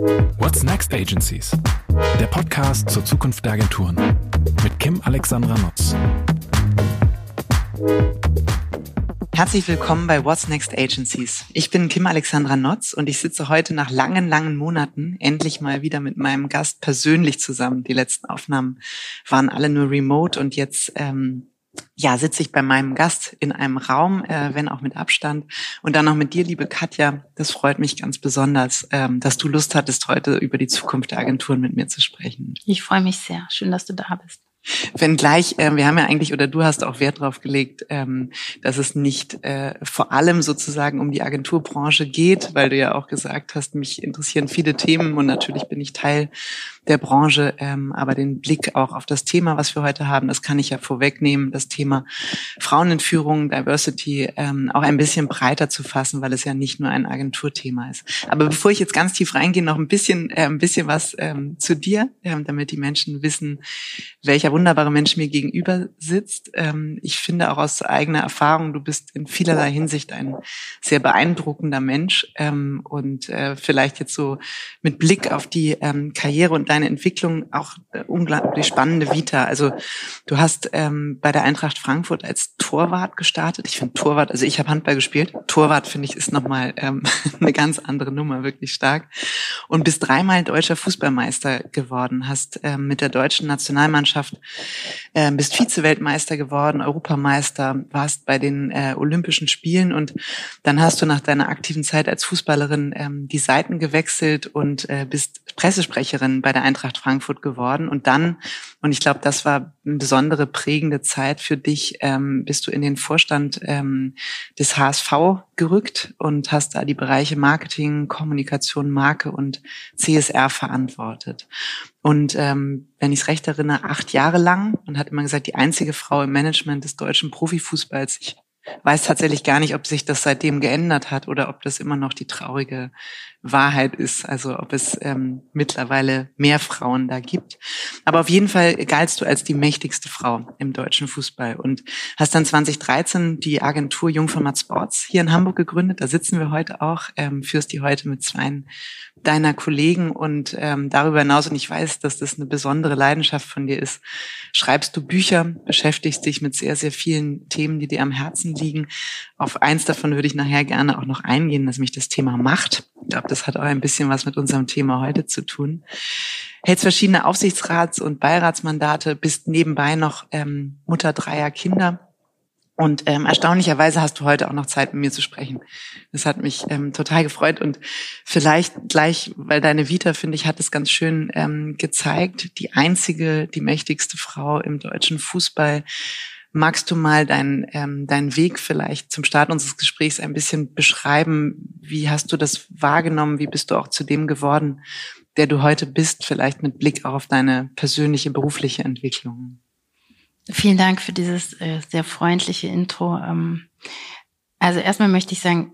What's Next Agencies? Der Podcast zur Zukunft der Agenturen mit Kim Alexandra Nutz. Herzlich willkommen bei What's Next Agencies. Ich bin Kim Alexandra Notz und ich sitze heute nach langen, langen Monaten endlich mal wieder mit meinem Gast persönlich zusammen. Die letzten Aufnahmen waren alle nur remote und jetzt ähm, ja, sitze ich bei meinem Gast in einem Raum, äh, wenn auch mit Abstand. Und dann noch mit dir, liebe Katja. Das freut mich ganz besonders, ähm, dass du Lust hattest, heute über die Zukunft der Agenturen mit mir zu sprechen. Ich freue mich sehr. Schön, dass du da bist. Wenn gleich, äh, wir haben ja eigentlich, oder du hast auch Wert darauf gelegt, ähm, dass es nicht äh, vor allem sozusagen um die Agenturbranche geht, weil du ja auch gesagt hast, mich interessieren viele Themen und natürlich bin ich Teil der Branche, ähm, aber den Blick auch auf das Thema, was wir heute haben, das kann ich ja vorwegnehmen, das Thema Frauen in Führung, Diversity, ähm, auch ein bisschen breiter zu fassen, weil es ja nicht nur ein Agenturthema ist. Aber bevor ich jetzt ganz tief reingehe, noch ein bisschen, äh, ein bisschen was ähm, zu dir, ähm, damit die Menschen wissen, welcher wunderbare Mensch mir gegenüber sitzt. Ähm, ich finde auch aus eigener Erfahrung, du bist in vielerlei Hinsicht ein sehr beeindruckender Mensch ähm, und äh, vielleicht jetzt so mit Blick auf die ähm, Karriere und deine Entwicklung auch äh, unglaublich spannende Vita. Also du hast ähm, bei der Eintracht Frankfurt als Torwart gestartet. Ich finde Torwart, also ich habe Handball gespielt. Torwart finde ich ist nochmal ähm, eine ganz andere Nummer, wirklich stark. Und bist dreimal deutscher Fußballmeister geworden, hast ähm, mit der deutschen Nationalmannschaft äh, bist Vize-Weltmeister geworden, Europameister, warst bei den äh, Olympischen Spielen und dann hast du nach deiner aktiven Zeit als Fußballerin ähm, die Seiten gewechselt und äh, bist Pressesprecherin bei der der Eintracht Frankfurt geworden. Und dann, und ich glaube, das war eine besondere prägende Zeit für dich, ähm, bist du in den Vorstand ähm, des HSV gerückt und hast da die Bereiche Marketing, Kommunikation, Marke und CSR verantwortet. Und ähm, wenn ich es recht erinnere, acht Jahre lang und hat immer gesagt, die einzige Frau im Management des deutschen Profifußballs. Ich weiß tatsächlich gar nicht, ob sich das seitdem geändert hat oder ob das immer noch die traurige Wahrheit ist, also ob es ähm, mittlerweile mehr Frauen da gibt. Aber auf jeden Fall galtst du als die mächtigste Frau im deutschen Fußball und hast dann 2013 die Agentur Jungformat Sports hier in Hamburg gegründet. Da sitzen wir heute auch, ähm, führst die heute mit zwei deiner Kollegen und ähm, darüber hinaus, und ich weiß, dass das eine besondere Leidenschaft von dir ist, schreibst du Bücher, beschäftigst dich mit sehr, sehr vielen Themen, die dir am Herzen liegen. Auf eins davon würde ich nachher gerne auch noch eingehen, nämlich das Thema Macht. Ich glaube, das hat auch ein bisschen was mit unserem Thema heute zu tun. Hältst verschiedene Aufsichtsrats- und Beiratsmandate, bist nebenbei noch ähm, Mutter dreier Kinder. Und ähm, erstaunlicherweise hast du heute auch noch Zeit, mit mir zu sprechen. Das hat mich ähm, total gefreut. Und vielleicht gleich, weil deine Vita, finde ich, hat es ganz schön ähm, gezeigt, die einzige, die mächtigste Frau im deutschen Fußball Magst du mal deinen ähm, deinen Weg vielleicht zum Start unseres Gesprächs ein bisschen beschreiben? Wie hast du das wahrgenommen? Wie bist du auch zu dem geworden, der du heute bist? Vielleicht mit Blick auch auf deine persönliche berufliche Entwicklung. Vielen Dank für dieses äh, sehr freundliche Intro. Ähm, also erstmal möchte ich sagen,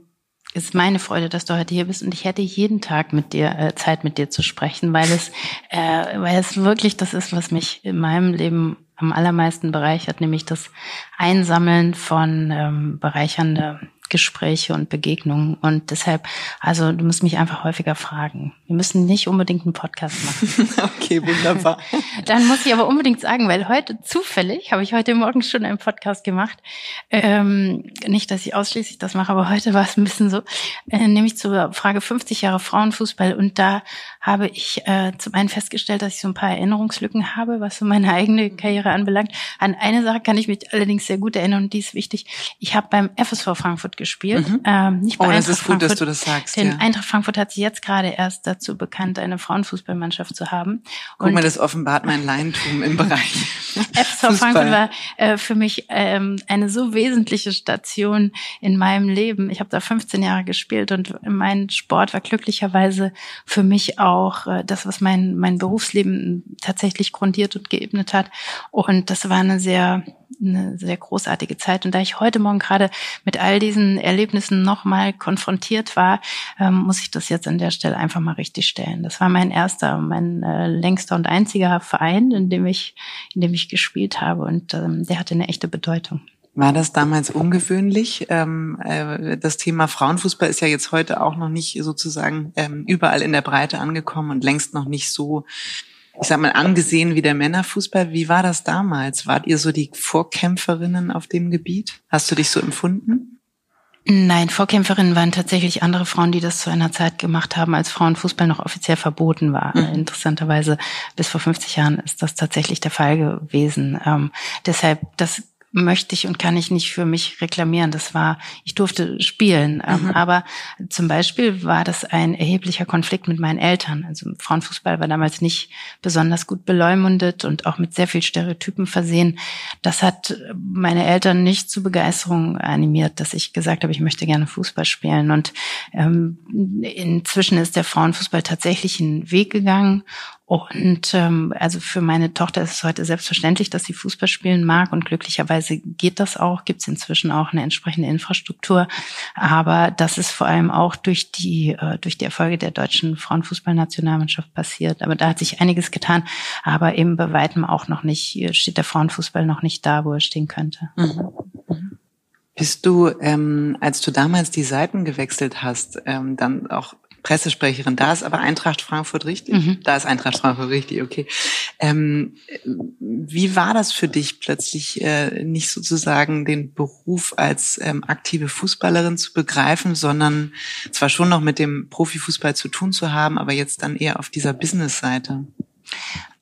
es ist meine Freude, dass du heute hier bist und ich hätte jeden Tag mit dir äh, Zeit mit dir zu sprechen, weil es, äh, weil es wirklich das ist, was mich in meinem Leben am allermeisten bereichert, nämlich das Einsammeln von ähm, bereichernder Gespräche und Begegnungen. Und deshalb, also du musst mich einfach häufiger fragen. Wir müssen nicht unbedingt einen Podcast machen. okay, wunderbar. Dann muss ich aber unbedingt sagen, weil heute zufällig habe ich heute Morgen schon einen Podcast gemacht. Ähm, nicht, dass ich ausschließlich das mache, aber heute war es ein bisschen so, äh, nämlich zur Frage 50 Jahre Frauenfußball. Und da habe ich äh, zum einen festgestellt, dass ich so ein paar Erinnerungslücken habe, was so meine eigene Karriere anbelangt. An eine Sache kann ich mich allerdings sehr gut erinnern und die ist wichtig. Ich habe beim FSV Frankfurt gespielt. Mhm. Ähm, nicht bei oh, das ist gut, Frankfurt, dass du das sagst. Denn ja. Eintracht Frankfurt hat sich jetzt gerade erst dazu bekannt, eine Frauenfußballmannschaft zu haben. Guck und mal, das offenbart mein Laientum im Bereich. FSV Frankfurt war äh, für mich ähm, eine so wesentliche Station in meinem Leben. Ich habe da 15 Jahre gespielt und mein Sport war glücklicherweise für mich auch äh, das, was mein, mein Berufsleben tatsächlich grundiert und geebnet hat. Und das war eine sehr eine sehr großartige Zeit. Und da ich heute Morgen gerade mit all diesen Erlebnissen nochmal konfrontiert war, ähm, muss ich das jetzt an der Stelle einfach mal richtig stellen. Das war mein erster, mein äh, längster und einziger Verein, in dem ich, in dem ich gespielt habe. Und ähm, der hatte eine echte Bedeutung. War das damals ungewöhnlich? Ähm, äh, das Thema Frauenfußball ist ja jetzt heute auch noch nicht sozusagen ähm, überall in der Breite angekommen und längst noch nicht so, ich sag mal, angesehen wie der Männerfußball. Wie war das damals? Wart ihr so die Vorkämpferinnen auf dem Gebiet? Hast du dich so empfunden? Nein, Vorkämpferinnen waren tatsächlich andere Frauen, die das zu einer Zeit gemacht haben, als Frauenfußball noch offiziell verboten war. Mhm. Interessanterweise bis vor 50 Jahren ist das tatsächlich der Fall gewesen. Ähm, deshalb, das möchte ich und kann ich nicht für mich reklamieren. Das war, ich durfte spielen. Ähm, mhm. Aber zum Beispiel war das ein erheblicher Konflikt mit meinen Eltern. Also Frauenfußball war damals nicht besonders gut beleumundet und auch mit sehr viel Stereotypen versehen. Das hat meine Eltern nicht zu Begeisterung animiert, dass ich gesagt habe, ich möchte gerne Fußball spielen. Und ähm, inzwischen ist der Frauenfußball tatsächlich einen Weg gegangen und ähm, also für meine Tochter ist es heute selbstverständlich, dass sie Fußball spielen mag und glücklicherweise geht das auch, gibt es inzwischen auch eine entsprechende Infrastruktur. Aber das ist vor allem auch durch die, äh, durch die Erfolge der deutschen Frauenfußballnationalmannschaft passiert. Aber da hat sich einiges getan, aber eben bei weitem auch noch nicht, steht der Frauenfußball noch nicht da, wo er stehen könnte. Mhm. Mhm. Bist du, ähm, als du damals die Seiten gewechselt hast, ähm, dann auch Pressesprecherin. Da ist aber Eintracht Frankfurt richtig. Mhm. Da ist Eintracht Frankfurt richtig, okay. Ähm, wie war das für dich plötzlich äh, nicht sozusagen den Beruf als ähm, aktive Fußballerin zu begreifen, sondern zwar schon noch mit dem Profifußball zu tun zu haben, aber jetzt dann eher auf dieser Business-Seite?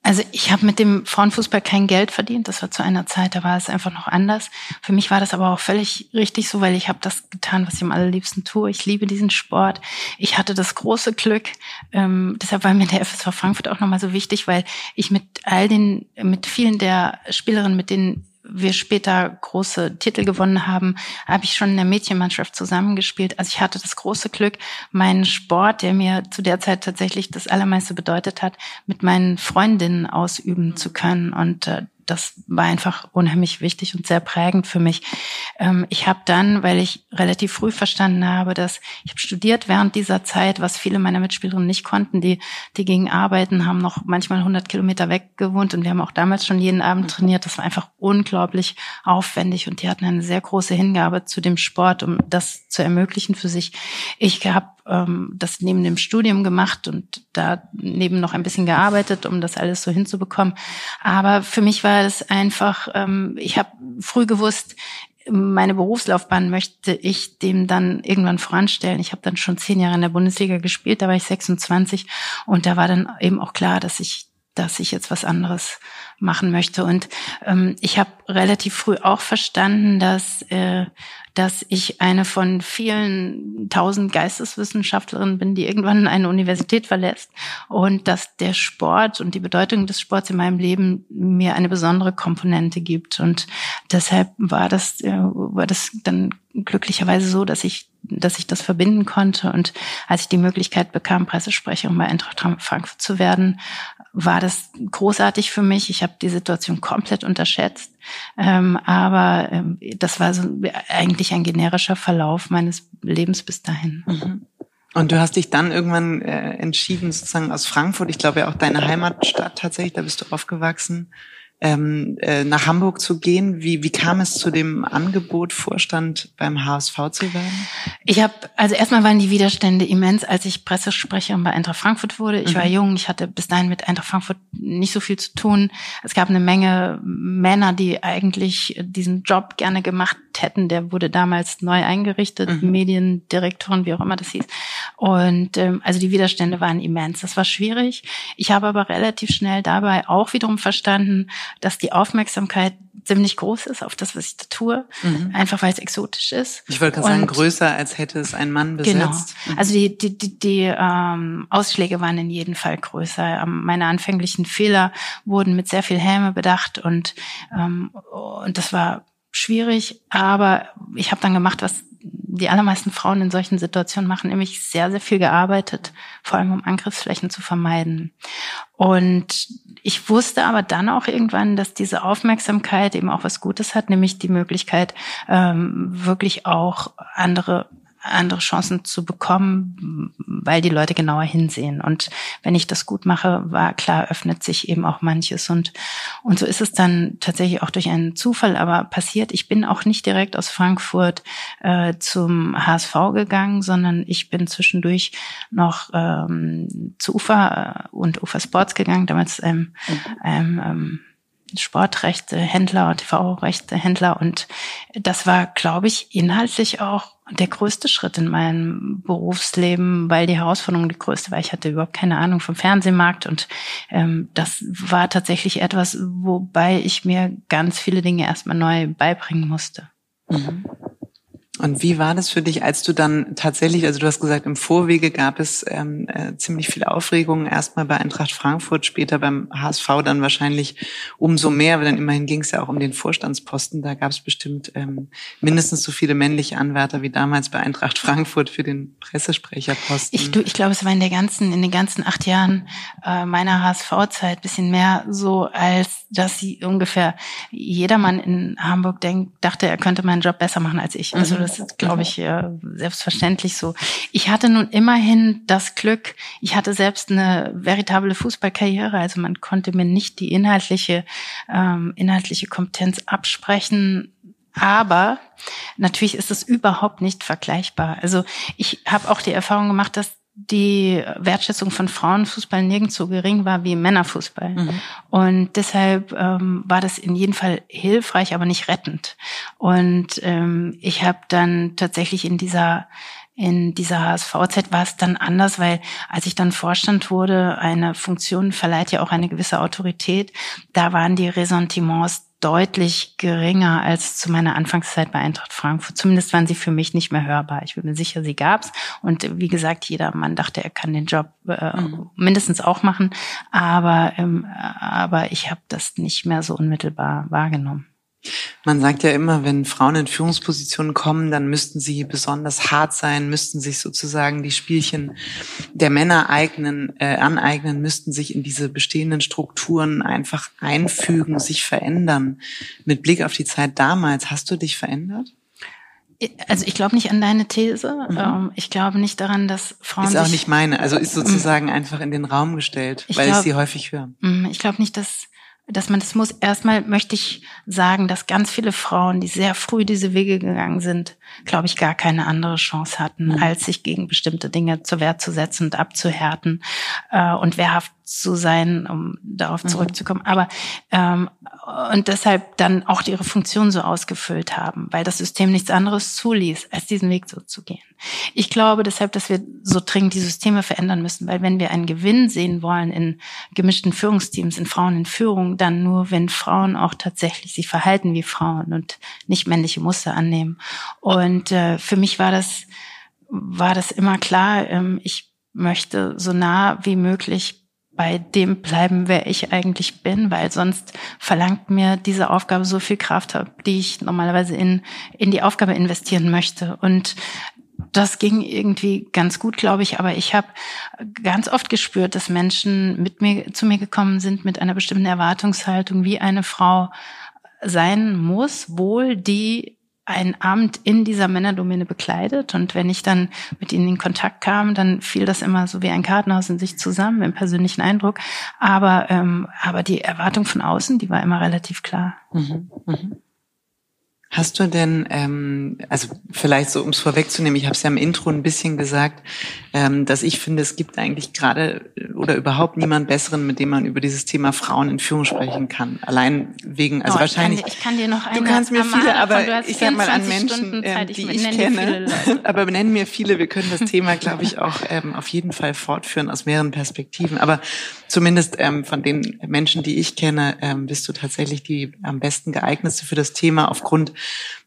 Also ich habe mit dem Frauenfußball kein Geld verdient. Das war zu einer Zeit, da war es einfach noch anders. Für mich war das aber auch völlig richtig so, weil ich habe das getan, was ich am allerliebsten tue. Ich liebe diesen Sport. Ich hatte das große Glück. Ähm, deshalb war mir der FSV Frankfurt auch nochmal so wichtig, weil ich mit all den, mit vielen der Spielerinnen, mit denen wir später große Titel gewonnen haben, habe ich schon in der Mädchenmannschaft zusammengespielt. Also ich hatte das große Glück, meinen Sport, der mir zu der Zeit tatsächlich das Allermeiste bedeutet hat, mit meinen Freundinnen ausüben zu können. Und äh, das war einfach unheimlich wichtig und sehr prägend für mich. Ähm, ich habe dann, weil ich relativ früh verstanden habe, dass ich habe studiert während dieser Zeit, was viele meiner Mitspielerinnen nicht konnten, die die gingen arbeiten, haben noch manchmal 100 Kilometer weg gewohnt und wir haben auch damals schon jeden Abend trainiert. Das war einfach unglaublich aufwendig und die hatten eine sehr große Hingabe zu dem Sport, um das zu ermöglichen für sich. Ich habe ähm, das neben dem Studium gemacht und da neben noch ein bisschen gearbeitet, um das alles so hinzubekommen. Aber für mich war es einfach, ähm, ich habe früh gewusst, meine Berufslaufbahn möchte ich dem dann irgendwann voranstellen. Ich habe dann schon zehn Jahre in der Bundesliga gespielt, da war ich 26 und da war dann eben auch klar, dass ich dass ich jetzt was anderes machen möchte. Und ähm, ich habe relativ früh auch verstanden, dass äh, dass ich eine von vielen tausend Geisteswissenschaftlerinnen bin, die irgendwann eine Universität verlässt und dass der Sport und die Bedeutung des Sports in meinem Leben mir eine besondere Komponente gibt. Und deshalb war das, äh, war das dann glücklicherweise so, dass ich, dass ich das verbinden konnte. Und als ich die Möglichkeit bekam, Pressesprecherin bei Eintracht Frankfurt zu werden, war das großartig für mich. Ich habe die Situation komplett unterschätzt. Ähm, aber ähm, das war so eigentlich ein generischer Verlauf meines Lebens bis dahin. Mhm. Und du hast dich dann irgendwann äh, entschieden, sozusagen aus Frankfurt, ich glaube ja auch deine Heimatstadt tatsächlich, da bist du aufgewachsen, ähm, äh, nach Hamburg zu gehen. Wie, wie kam es zu dem Angebot, Vorstand beim HSV zu werden? Ich habe, also erstmal waren die Widerstände immens, als ich Pressesprecherin bei Eintracht Frankfurt wurde. Ich mhm. war jung, ich hatte bis dahin mit Eintracht Frankfurt nicht so viel zu tun. Es gab eine Menge Männer, die eigentlich diesen Job gerne gemacht hätten. Der wurde damals neu eingerichtet, mhm. Mediendirektoren, wie auch immer das hieß. Und ähm, also die Widerstände waren immens. Das war schwierig. Ich habe aber relativ schnell dabei auch wiederum verstanden, dass die Aufmerksamkeit ziemlich groß ist auf das, was ich da tue, mhm. einfach weil es exotisch ist. Ich wollte gerade sagen, größer als hätte es ein Mann besetzt. Genau. Also die, die, die, die ähm, Ausschläge waren in jedem Fall größer. Ähm, meine anfänglichen Fehler wurden mit sehr viel Häme bedacht und, ähm, und das war schwierig, aber ich habe dann gemacht, was die allermeisten Frauen in solchen Situationen machen, nämlich sehr, sehr viel gearbeitet, vor allem um Angriffsflächen zu vermeiden. Und ich wusste aber dann auch irgendwann, dass diese Aufmerksamkeit eben auch was Gutes hat, nämlich die Möglichkeit, ähm, wirklich auch andere andere Chancen zu bekommen, weil die Leute genauer hinsehen. Und wenn ich das gut mache, war klar, öffnet sich eben auch manches. Und, und so ist es dann tatsächlich auch durch einen Zufall aber passiert. Ich bin auch nicht direkt aus Frankfurt äh, zum HSV gegangen, sondern ich bin zwischendurch noch ähm, zu UFA äh, und UFA Sports gegangen, damals ähm, mhm. ähm, Sportrechte Händler TV-Rechte Händler und das war, glaube ich, inhaltlich auch der größte Schritt in meinem Berufsleben, weil die Herausforderung die größte war. Ich hatte überhaupt keine Ahnung vom Fernsehmarkt und ähm, das war tatsächlich etwas, wobei ich mir ganz viele Dinge erstmal neu beibringen musste. Mhm. Und wie war das für dich, als du dann tatsächlich, also du hast gesagt, im Vorwege gab es ähm, äh, ziemlich viel Aufregung, erstmal bei Eintracht Frankfurt, später beim HSV dann wahrscheinlich umso mehr, weil dann immerhin ging es ja auch um den Vorstandsposten. Da gab es bestimmt ähm, mindestens so viele männliche Anwärter wie damals bei Eintracht Frankfurt für den Pressesprecherposten. Ich, du, ich glaube, es war in der ganzen, in den ganzen acht Jahren äh, meiner HSV-Zeit bisschen mehr so, als dass sie ungefähr jedermann in Hamburg denkt, dachte, er könnte meinen Job besser machen als ich. Also mhm das ist, glaube ich, selbstverständlich so. Ich hatte nun immerhin das Glück, ich hatte selbst eine veritable Fußballkarriere, also man konnte mir nicht die inhaltliche, ähm, inhaltliche Kompetenz absprechen. Aber natürlich ist es überhaupt nicht vergleichbar. Also ich habe auch die Erfahrung gemacht, dass die Wertschätzung von Frauenfußball nirgends so gering war wie Männerfußball. Mhm. Und deshalb ähm, war das in jedem Fall hilfreich, aber nicht rettend. Und ähm, ich habe dann tatsächlich in dieser in dieser HSV-Zeit war es dann anders, weil als ich dann Vorstand wurde, eine Funktion verleiht ja auch eine gewisse Autorität, da waren die Ressentiments deutlich geringer als zu meiner Anfangszeit bei Eintracht Frankfurt. Zumindest waren sie für mich nicht mehr hörbar. Ich bin mir sicher, sie gab's. Und wie gesagt, jeder Mann dachte, er kann den Job äh, mhm. mindestens auch machen. Aber, ähm, aber ich habe das nicht mehr so unmittelbar wahrgenommen. Man sagt ja immer, wenn Frauen in Führungspositionen kommen, dann müssten sie besonders hart sein, müssten sich sozusagen die Spielchen der Männer eignen, äh, aneignen, müssten sich in diese bestehenden Strukturen einfach einfügen, sich verändern. Mit Blick auf die Zeit damals, hast du dich verändert? Also ich glaube nicht an deine These. Mhm. Ähm, ich glaube nicht daran, dass Frauen. Ist auch nicht meine. Also ist sozusagen mhm. einfach in den Raum gestellt, weil glaub, ich sie häufig höre. Mhm, ich glaube nicht, dass dass man das muss. Erstmal möchte ich sagen, dass ganz viele Frauen, die sehr früh diese Wege gegangen sind, glaube ich, gar keine andere Chance hatten, mhm. als sich gegen bestimmte Dinge zur Wehr zu setzen und abzuhärten äh, und wehrhaft zu sein, um darauf mhm. zurückzukommen. Aber ähm, und deshalb dann auch ihre Funktion so ausgefüllt haben, weil das System nichts anderes zuließ, als diesen Weg so zu gehen. Ich glaube deshalb, dass wir so dringend die Systeme verändern müssen, weil wenn wir einen Gewinn sehen wollen in gemischten Führungsteams, in Frauen in Führung, dann nur, wenn Frauen auch tatsächlich sich verhalten wie Frauen und nicht männliche Muster annehmen. Und äh, für mich war das war das immer klar. Ähm, ich möchte so nah wie möglich bei dem bleiben, wer ich eigentlich bin, weil sonst verlangt mir diese Aufgabe so viel Kraft, die ich normalerweise in, in die Aufgabe investieren möchte. Und das ging irgendwie ganz gut, glaube ich, aber ich habe ganz oft gespürt, dass Menschen mit mir zu mir gekommen sind mit einer bestimmten Erwartungshaltung, wie eine Frau sein muss, wohl die ein Amt in dieser Männerdomäne bekleidet. Und wenn ich dann mit ihnen in Kontakt kam, dann fiel das immer so wie ein Kartenhaus in sich zusammen, im persönlichen Eindruck. Aber, ähm, aber die Erwartung von außen, die war immer relativ klar. Mhm, mhm. Hast du denn, ähm, also vielleicht so, um es vorwegzunehmen, ich habe es ja im Intro ein bisschen gesagt, ähm, dass ich finde, es gibt eigentlich gerade oder überhaupt niemand Besseren, mit dem man über dieses Thema Frauen in Führung sprechen kann. Allein wegen, also oh, wahrscheinlich. Ich kann, ich kann, dir noch eine. Du kannst mir viele, aber ich sag mal an Menschen, ähm, die ich, ich kenne. aber nennen mir viele. Wir können das Thema, glaube ich, auch ähm, auf jeden Fall fortführen aus mehreren Perspektiven. Aber zumindest ähm, von den Menschen, die ich kenne, ähm, bist du tatsächlich die am besten geeignetste für das Thema aufgrund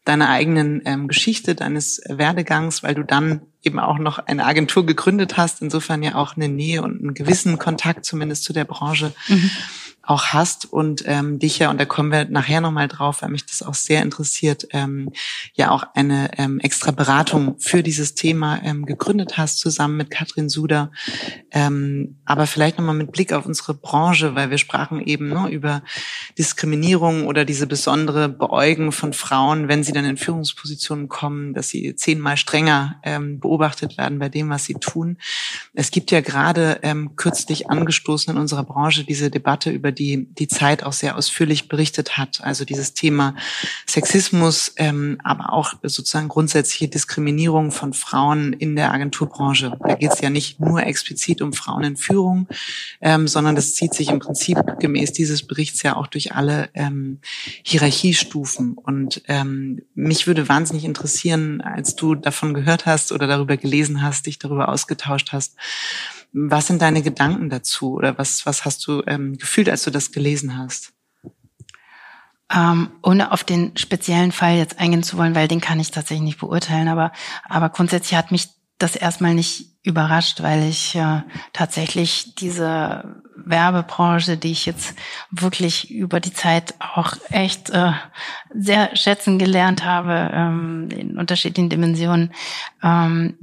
deiner eigenen ähm, Geschichte, deines Werdegangs, weil du dann eben auch noch eine Agentur gegründet hast, insofern ja auch eine Nähe und einen gewissen Kontakt zumindest zu der Branche mhm. Auch hast und ähm, dich ja, und da kommen wir nachher nochmal drauf, weil mich das auch sehr interessiert, ähm, ja auch eine ähm, extra Beratung für dieses Thema ähm, gegründet hast, zusammen mit Katrin Suder. Ähm, aber vielleicht nochmal mit Blick auf unsere Branche, weil wir sprachen eben ne, über Diskriminierung oder diese besondere Beäugen von Frauen, wenn sie dann in Führungspositionen kommen, dass sie zehnmal strenger ähm, beobachtet werden bei dem, was sie tun. Es gibt ja gerade ähm, kürzlich angestoßen in unserer Branche diese Debatte über die die Zeit auch sehr ausführlich berichtet hat. Also dieses Thema Sexismus, ähm, aber auch sozusagen grundsätzliche Diskriminierung von Frauen in der Agenturbranche. Da geht es ja nicht nur explizit um Frauen in Führung, ähm, sondern das zieht sich im Prinzip gemäß dieses Berichts ja auch durch alle ähm, Hierarchiestufen. Und ähm, mich würde wahnsinnig interessieren, als du davon gehört hast oder darüber gelesen hast, dich darüber ausgetauscht hast, was sind deine Gedanken dazu oder was, was hast du ähm, gefühlt, als du das gelesen hast? Ähm, ohne auf den speziellen Fall jetzt eingehen zu wollen, weil den kann ich tatsächlich nicht beurteilen, aber, aber grundsätzlich hat mich das erstmal nicht überrascht, weil ich äh, tatsächlich diese Werbebranche, die ich jetzt wirklich über die Zeit auch echt äh, sehr schätzen gelernt habe, ähm, in unterschiedlichen Dimensionen, ähm,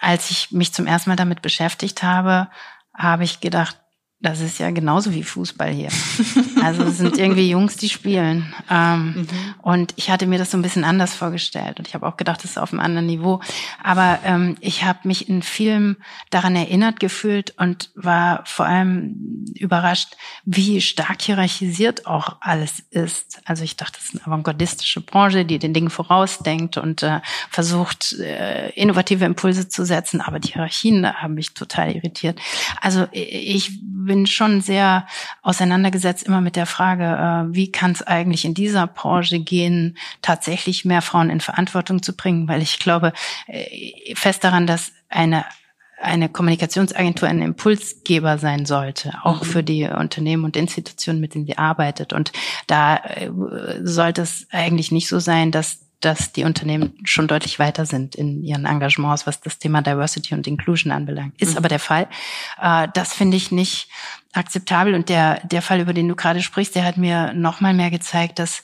als ich mich zum ersten Mal damit beschäftigt habe, habe ich gedacht, das ist ja genauso wie Fußball hier. Also es sind irgendwie Jungs, die spielen. Ähm, mhm. Und ich hatte mir das so ein bisschen anders vorgestellt. Und ich habe auch gedacht, das ist auf einem anderen Niveau. Aber ähm, ich habe mich in Filmen daran erinnert gefühlt und war vor allem überrascht, wie stark hierarchisiert auch alles ist. Also ich dachte, das ist eine avantgardistische Branche, die den Dingen vorausdenkt und äh, versucht, äh, innovative Impulse zu setzen. Aber die Hierarchien haben mich total irritiert. Also ich bin schon sehr auseinandergesetzt immer mit der Frage, äh, wie kann es eigentlich in dieser Branche gehen, tatsächlich mehr Frauen in Verantwortung zu bringen, weil ich glaube äh, fest daran, dass eine eine Kommunikationsagentur ein Impulsgeber sein sollte, auch mhm. für die Unternehmen und Institutionen, mit denen sie arbeitet. Und da äh, sollte es eigentlich nicht so sein, dass dass die Unternehmen schon deutlich weiter sind in ihren Engagements, was das Thema Diversity und Inclusion anbelangt. Ist mhm. aber der Fall. Äh, das finde ich nicht akzeptabel. Und der, der Fall, über den du gerade sprichst, der hat mir noch mal mehr gezeigt, dass,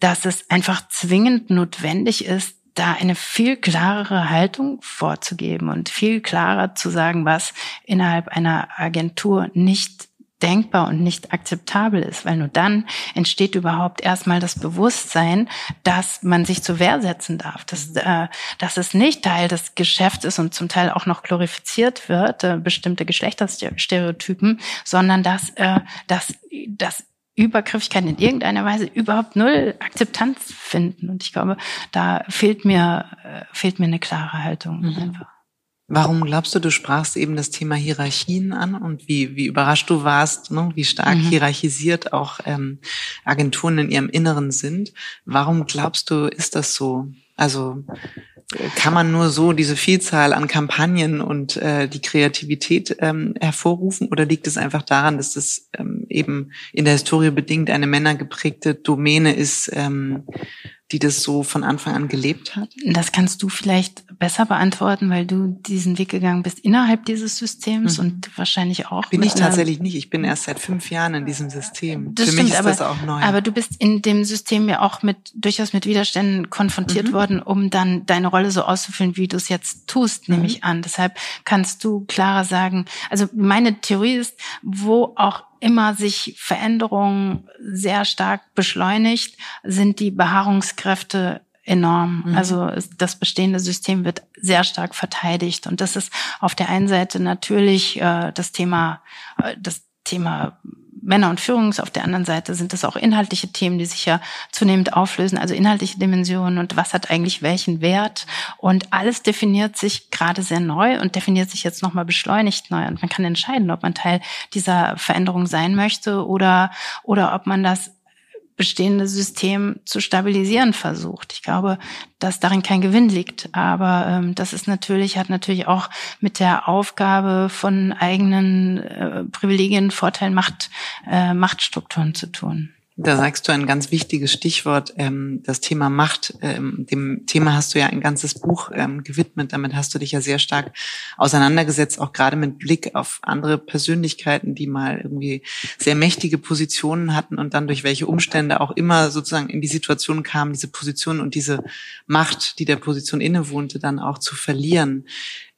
dass es einfach zwingend notwendig ist, da eine viel klarere Haltung vorzugeben und viel klarer zu sagen, was innerhalb einer Agentur nicht denkbar und nicht akzeptabel ist, weil nur dann entsteht überhaupt erstmal das Bewusstsein, dass man sich zur Wehr setzen darf, dass, äh, dass es nicht Teil des Geschäfts ist und zum Teil auch noch glorifiziert wird, äh, bestimmte Geschlechterstereotypen, sondern dass, äh, dass, dass Übergriffigkeiten in irgendeiner Weise überhaupt null Akzeptanz finden. Und ich glaube, da fehlt mir, äh, fehlt mir eine klare Haltung mhm. einfach. Warum glaubst du, du sprachst eben das Thema Hierarchien an und wie, wie überrascht du warst, ne, wie stark mhm. hierarchisiert auch ähm, Agenturen in ihrem Inneren sind? Warum glaubst du, ist das so? Also kann man nur so diese Vielzahl an Kampagnen und äh, die Kreativität ähm, hervorrufen oder liegt es einfach daran, dass das ähm, eben in der Historie bedingt eine männergeprägte Domäne ist, ähm, die das so von Anfang an gelebt hat? Das kannst du vielleicht besser beantworten, weil du diesen Weg gegangen bist innerhalb dieses Systems mhm. und wahrscheinlich auch. Bin ich tatsächlich nicht. Ich bin erst seit fünf Jahren in diesem System. Das Für stimmt, mich ist aber, das auch neu. Aber du bist in dem System ja auch mit durchaus mit Widerständen konfrontiert mhm. worden, um dann deine Rolle so auszufüllen, wie du es jetzt tust, nehme mhm. ich an. Deshalb kannst du klarer sagen. Also meine Theorie ist, wo auch immer sich Veränderungen sehr stark beschleunigt, sind die Beharrungskräfte enorm. Mhm. Also das bestehende System wird sehr stark verteidigt. Und das ist auf der einen Seite natürlich äh, das Thema, äh, das Thema Männer und Führungs. Auf der anderen Seite sind es auch inhaltliche Themen, die sich ja zunehmend auflösen, also inhaltliche Dimensionen und was hat eigentlich welchen Wert. Und alles definiert sich gerade sehr neu und definiert sich jetzt nochmal beschleunigt neu. Und man kann entscheiden, ob man Teil dieser Veränderung sein möchte oder, oder ob man das bestehende System zu stabilisieren versucht. Ich glaube, dass darin kein Gewinn liegt. Aber ähm, das ist natürlich, hat natürlich auch mit der Aufgabe von eigenen äh, Privilegien, Vorteilen, Macht, äh, Machtstrukturen zu tun. Da sagst du ein ganz wichtiges Stichwort, ähm, das Thema Macht. Ähm, dem Thema hast du ja ein ganzes Buch ähm, gewidmet. Damit hast du dich ja sehr stark auseinandergesetzt, auch gerade mit Blick auf andere Persönlichkeiten, die mal irgendwie sehr mächtige Positionen hatten und dann durch welche Umstände auch immer sozusagen in die Situation kamen, diese Position und diese Macht, die der Position innewohnte, dann auch zu verlieren.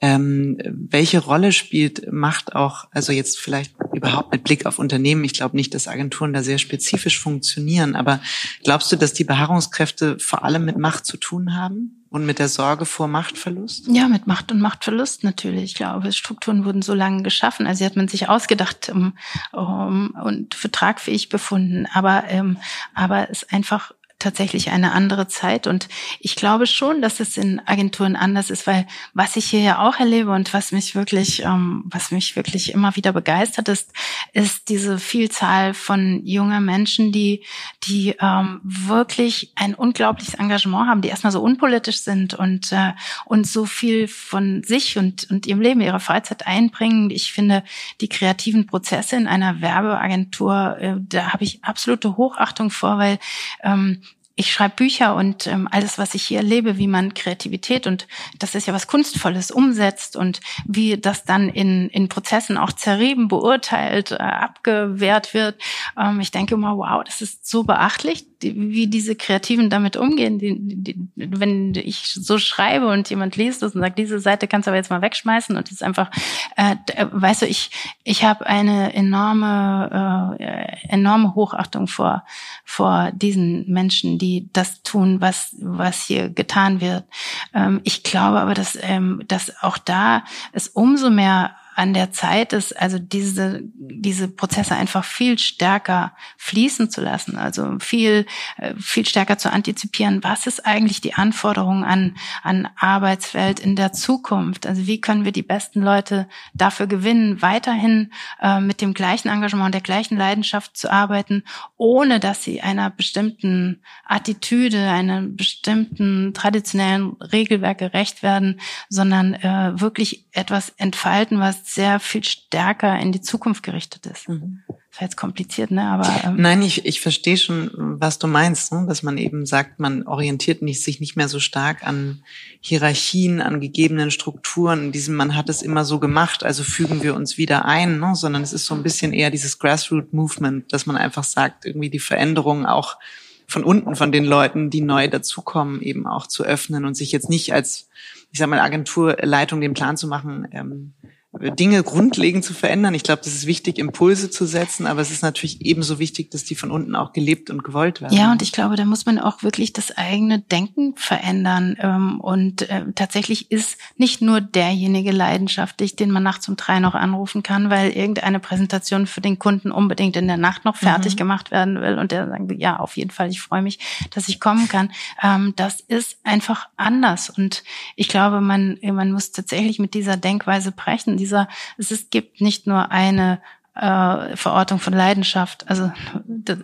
Ähm, welche Rolle spielt Macht auch, also jetzt vielleicht überhaupt mit Blick auf Unternehmen? Ich glaube nicht, dass Agenturen da sehr spezifisch funktionieren, aber glaubst du, dass die Beharrungskräfte vor allem mit Macht zu tun haben? Und mit der Sorge vor Machtverlust? Ja, mit Macht und Machtverlust natürlich. Ich glaube, Strukturen wurden so lange geschaffen. Also hat man sich ausgedacht um, um, und für tragfähig befunden. Aber, ähm, aber es einfach tatsächlich eine andere Zeit. Und ich glaube schon, dass es in Agenturen anders ist, weil was ich hier ja auch erlebe und was mich wirklich, ähm, was mich wirklich immer wieder begeistert ist, ist diese Vielzahl von junger Menschen, die, die ähm, wirklich ein unglaubliches Engagement haben, die erstmal so unpolitisch sind und, äh, und so viel von sich und, und ihrem Leben, ihrer Freizeit einbringen. Ich finde, die kreativen Prozesse in einer Werbeagentur, äh, da habe ich absolute Hochachtung vor, weil ähm, ich schreibe Bücher und ähm, alles, was ich hier erlebe, wie man Kreativität und das ist ja was Kunstvolles umsetzt und wie das dann in, in Prozessen auch zerrieben, beurteilt, äh, abgewehrt wird. Ähm, ich denke immer, wow, das ist so beachtlich, wie diese Kreativen damit umgehen. Die, die, wenn ich so schreibe und jemand liest das und sagt, diese Seite kannst du aber jetzt mal wegschmeißen und es ist einfach, äh, äh weißt du, ich, ich habe eine enorme, äh, enorme Hochachtung vor, vor diesen Menschen, die die das tun, was, was hier getan wird. Ähm, ich glaube aber, dass, ähm, dass auch da es umso mehr an der Zeit ist, also diese, diese Prozesse einfach viel stärker fließen zu lassen, also viel, äh, viel stärker zu antizipieren, was ist eigentlich die Anforderung an, an Arbeitswelt in der Zukunft? Also wie können wir die besten Leute dafür gewinnen, weiterhin äh, mit dem gleichen Engagement, der gleichen Leidenschaft zu arbeiten, ohne dass sie einer bestimmten Attitüde, einem bestimmten traditionellen Regelwerk gerecht werden, sondern äh, wirklich etwas entfalten, was sehr viel stärker in die Zukunft gerichtet ist. Mhm. Das war jetzt kompliziert, ne? Aber ähm nein, ich, ich verstehe schon, was du meinst, ne? dass man eben sagt, man orientiert nicht, sich nicht mehr so stark an Hierarchien, an gegebenen Strukturen, in diesem man hat es immer so gemacht, also fügen wir uns wieder ein, ne? sondern es ist so ein bisschen eher dieses Grassroot Movement, dass man einfach sagt, irgendwie die Veränderung auch von unten von den Leuten, die neu dazukommen, eben auch zu öffnen und sich jetzt nicht als, ich sag mal, Agenturleitung den Plan zu machen, ähm, Dinge grundlegend zu verändern. Ich glaube, das ist wichtig, Impulse zu setzen, aber es ist natürlich ebenso wichtig, dass die von unten auch gelebt und gewollt werden. Ja, und ich glaube, da muss man auch wirklich das eigene Denken verändern. Ähm, und äh, tatsächlich ist nicht nur derjenige leidenschaftlich, den man nachts um drei noch anrufen kann, weil irgendeine Präsentation für den Kunden unbedingt in der Nacht noch fertig mhm. gemacht werden will und der sagt, ja, auf jeden Fall, ich freue mich, dass ich kommen kann. Ähm, das ist einfach anders. Und ich glaube, man, man muss tatsächlich mit dieser Denkweise brechen dieser, es ist, gibt nicht nur eine äh, Verortung von Leidenschaft. Also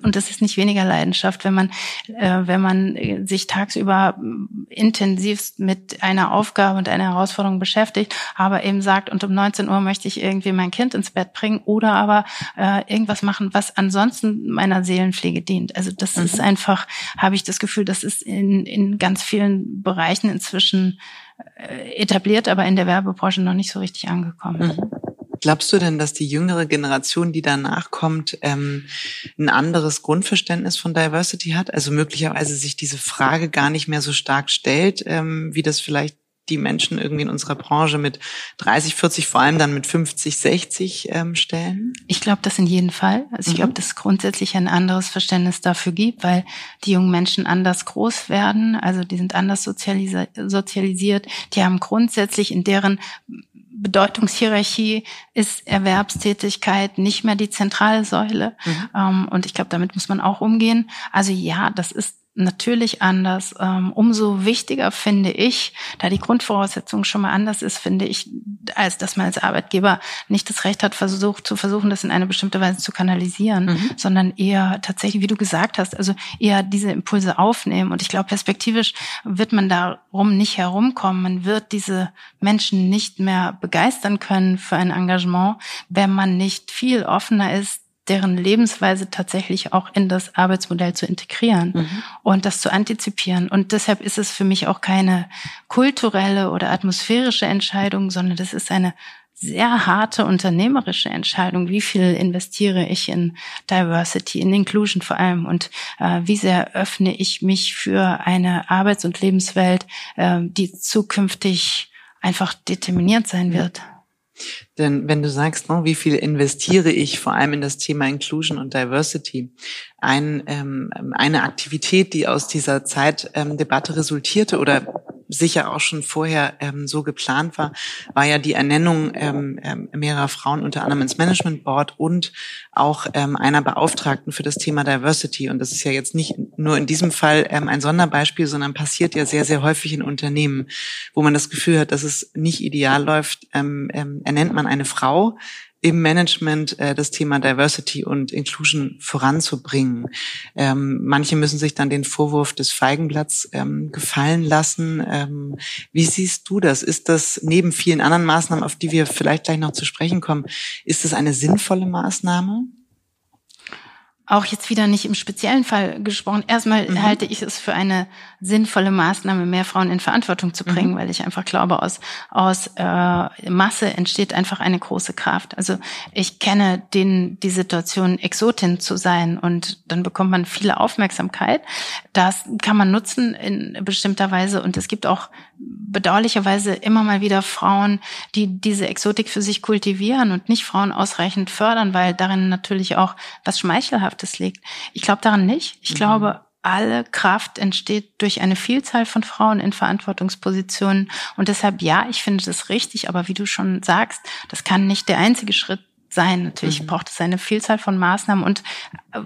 und das ist nicht weniger Leidenschaft, wenn man äh, wenn man sich tagsüber intensivst mit einer Aufgabe und einer Herausforderung beschäftigt, aber eben sagt und um 19 Uhr möchte ich irgendwie mein Kind ins Bett bringen oder aber äh, irgendwas machen, was ansonsten meiner Seelenpflege dient. Also das mhm. ist einfach, habe ich das Gefühl, das ist in in ganz vielen Bereichen inzwischen äh, etabliert, aber in der Werbebranche noch nicht so richtig angekommen. Mhm. Glaubst du denn, dass die jüngere Generation, die danach kommt, ähm, ein anderes Grundverständnis von Diversity hat? Also möglicherweise sich diese Frage gar nicht mehr so stark stellt, ähm, wie das vielleicht die Menschen irgendwie in unserer Branche mit 30, 40, vor allem dann mit 50, 60 ähm, stellen? Ich glaube das in jedem Fall. Also ich mhm. glaube, dass es grundsätzlich ein anderes Verständnis dafür gibt, weil die jungen Menschen anders groß werden. Also die sind anders sozialisi sozialisiert. Die haben grundsätzlich in deren Bedeutungshierarchie ist Erwerbstätigkeit nicht mehr die zentrale Säule. Mhm. Ähm, und ich glaube, damit muss man auch umgehen. Also ja, das ist natürlich anders. Ähm, umso wichtiger finde ich, da die Grundvoraussetzung schon mal anders ist, finde ich, als dass man als Arbeitgeber nicht das Recht hat, versucht zu versuchen, das in eine bestimmte Weise zu kanalisieren, mhm. sondern eher tatsächlich, wie du gesagt hast, also eher diese Impulse aufnehmen. Und ich glaube, perspektivisch wird man darum nicht herumkommen. Man wird diese Menschen nicht mehr begeistern können für ein Engagement, wenn man nicht viel offener ist, deren Lebensweise tatsächlich auch in das Arbeitsmodell zu integrieren mhm. und das zu antizipieren. Und deshalb ist es für mich auch keine kulturelle oder atmosphärische Entscheidung, sondern das ist eine sehr harte unternehmerische Entscheidung. Wie viel investiere ich in Diversity, in Inclusion vor allem und äh, wie sehr öffne ich mich für eine Arbeits- und Lebenswelt, äh, die zukünftig einfach determiniert sein wird. Denn wenn du sagst, ne, wie viel investiere ich vor allem in das Thema Inclusion und Diversity, ein, ähm, eine Aktivität, die aus dieser Zeitdebatte ähm, resultierte oder sicher auch schon vorher ähm, so geplant war, war ja die Ernennung ähm, ähm, mehrerer Frauen unter anderem ins Management Board und auch ähm, einer Beauftragten für das Thema Diversity. Und das ist ja jetzt nicht nur in diesem Fall ähm, ein Sonderbeispiel, sondern passiert ja sehr, sehr häufig in Unternehmen, wo man das Gefühl hat, dass es nicht ideal läuft, ähm, ähm, ernennt man eine Frau, im Management äh, das Thema Diversity und Inclusion voranzubringen. Ähm, manche müssen sich dann den Vorwurf des Feigenblatts ähm, gefallen lassen. Ähm, wie siehst du das? Ist das neben vielen anderen Maßnahmen, auf die wir vielleicht gleich noch zu sprechen kommen, ist das eine sinnvolle Maßnahme? Auch jetzt wieder nicht im speziellen Fall gesprochen. Erstmal mhm. halte ich es für eine sinnvolle Maßnahme, mehr Frauen in Verantwortung zu bringen, mhm. weil ich einfach glaube, aus, aus äh, Masse entsteht einfach eine große Kraft. Also ich kenne den, die Situation, Exotin zu sein und dann bekommt man viele Aufmerksamkeit. Das kann man nutzen in bestimmter Weise und es gibt auch bedauerlicherweise immer mal wieder Frauen, die diese Exotik für sich kultivieren und nicht Frauen ausreichend fördern, weil darin natürlich auch was Schmeichelhaftes liegt. Ich glaube daran nicht. Ich mhm. glaube, alle Kraft entsteht durch eine Vielzahl von Frauen in Verantwortungspositionen. Und deshalb, ja, ich finde das richtig, aber wie du schon sagst, das kann nicht der einzige Schritt sein. Natürlich mhm. braucht es eine Vielzahl von Maßnahmen und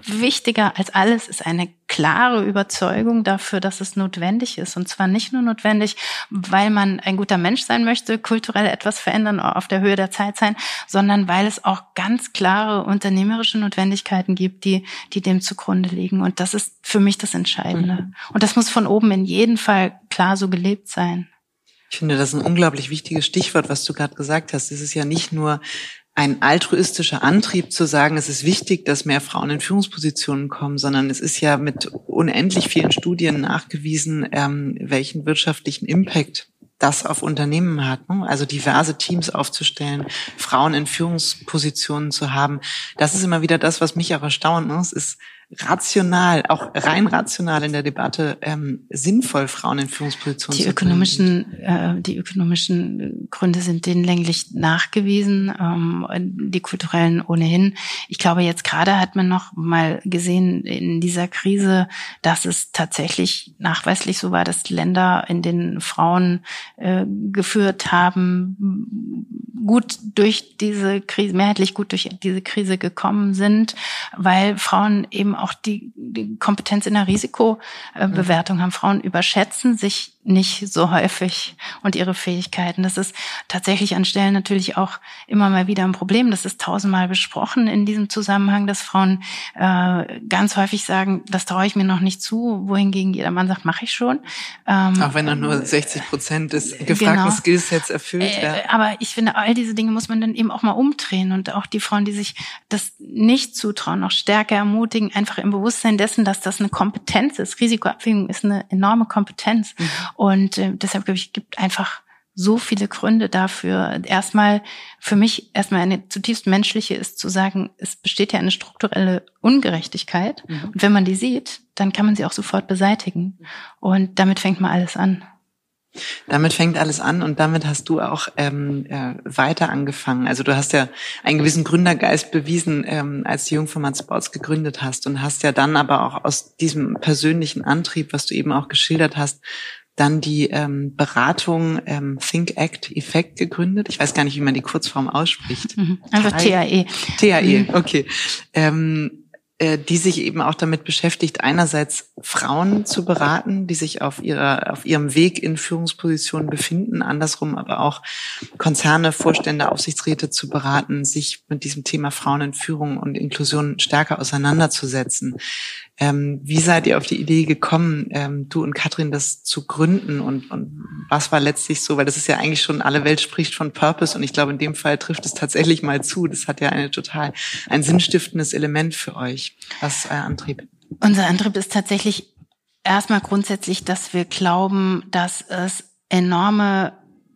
wichtiger als alles ist eine klare Überzeugung dafür, dass es notwendig ist. Und zwar nicht nur notwendig, weil man ein guter Mensch sein möchte, kulturell etwas verändern, auf der Höhe der Zeit sein, sondern weil es auch ganz klare unternehmerische Notwendigkeiten gibt, die, die dem zugrunde liegen. Und das ist für mich das Entscheidende. Mhm. Und das muss von oben in jedem Fall klar so gelebt sein. Ich finde, das ist ein unglaublich wichtiges Stichwort, was du gerade gesagt hast. Es ist ja nicht nur ein altruistischer Antrieb zu sagen, es ist wichtig, dass mehr Frauen in Führungspositionen kommen, sondern es ist ja mit unendlich vielen Studien nachgewiesen, ähm, welchen wirtschaftlichen Impact das auf Unternehmen hat. Ne? Also diverse Teams aufzustellen, Frauen in Führungspositionen zu haben. Das ist immer wieder das, was mich auch erstaunt. Ne? Es ist rational, auch rein rational in der Debatte ähm, sinnvoll, Frauen in Führungspositionen die zu ökonomischen, äh, Die ökonomischen Gründe sind hinlänglich nachgewiesen, ähm, die kulturellen ohnehin. Ich glaube, jetzt gerade hat man noch mal gesehen in dieser Krise, dass es tatsächlich nachweislich so war, dass Länder, in denen Frauen äh, geführt haben, gut durch diese Krise, mehrheitlich gut durch diese Krise gekommen sind, weil Frauen eben auch die, die Kompetenz in der Risikobewertung haben. Frauen überschätzen sich nicht so häufig und ihre Fähigkeiten. Das ist tatsächlich an Stellen natürlich auch immer mal wieder ein Problem. Das ist tausendmal besprochen in diesem Zusammenhang, dass Frauen äh, ganz häufig sagen, das traue ich mir noch nicht zu, wohingegen jeder Mann sagt, mache ich schon. Ähm, auch wenn er nur 60 Prozent des gefragten genau. Skillsets erfüllt. Äh, ja. Aber ich finde, all diese Dinge muss man dann eben auch mal umdrehen und auch die Frauen, die sich das nicht zutrauen, noch stärker ermutigen, einfach im Bewusstsein dessen, dass das eine Kompetenz ist. Risikoabwägung ist eine enorme Kompetenz. Mhm. Und äh, deshalb glaube ich, gibt einfach so viele Gründe dafür. Erstmal, für mich erstmal eine zutiefst menschliche ist zu sagen, es besteht ja eine strukturelle Ungerechtigkeit. Mhm. Und wenn man die sieht, dann kann man sie auch sofort beseitigen. Und damit fängt mal alles an. Damit fängt alles an und damit hast du auch ähm, äh, weiter angefangen. Also du hast ja einen gewissen Gründergeist bewiesen, ähm, als du Jungformat Sports gegründet hast und hast ja dann aber auch aus diesem persönlichen Antrieb, was du eben auch geschildert hast, dann die ähm, Beratung ähm, Think Act Effect gegründet. Ich weiß gar nicht, wie man die Kurzform ausspricht. Mhm. Einfach TAE. TAE, mhm. okay. Ähm, äh, die sich eben auch damit beschäftigt, einerseits Frauen zu beraten, die sich auf ihrer, auf ihrem Weg in Führungspositionen befinden, andersrum aber auch Konzerne, Vorstände, Aufsichtsräte zu beraten, sich mit diesem Thema Frauen in Führung und Inklusion stärker auseinanderzusetzen. Ähm, wie seid ihr auf die Idee gekommen, ähm, du und Katrin das zu gründen und, und was war letztlich so, weil das ist ja eigentlich schon, alle Welt spricht von Purpose und ich glaube, in dem Fall trifft es tatsächlich mal zu. Das hat ja eine total, ein sinnstiftendes Element für euch. Was ist euer Antrieb? Unser Antrieb ist tatsächlich erstmal grundsätzlich, dass wir glauben, dass es enorme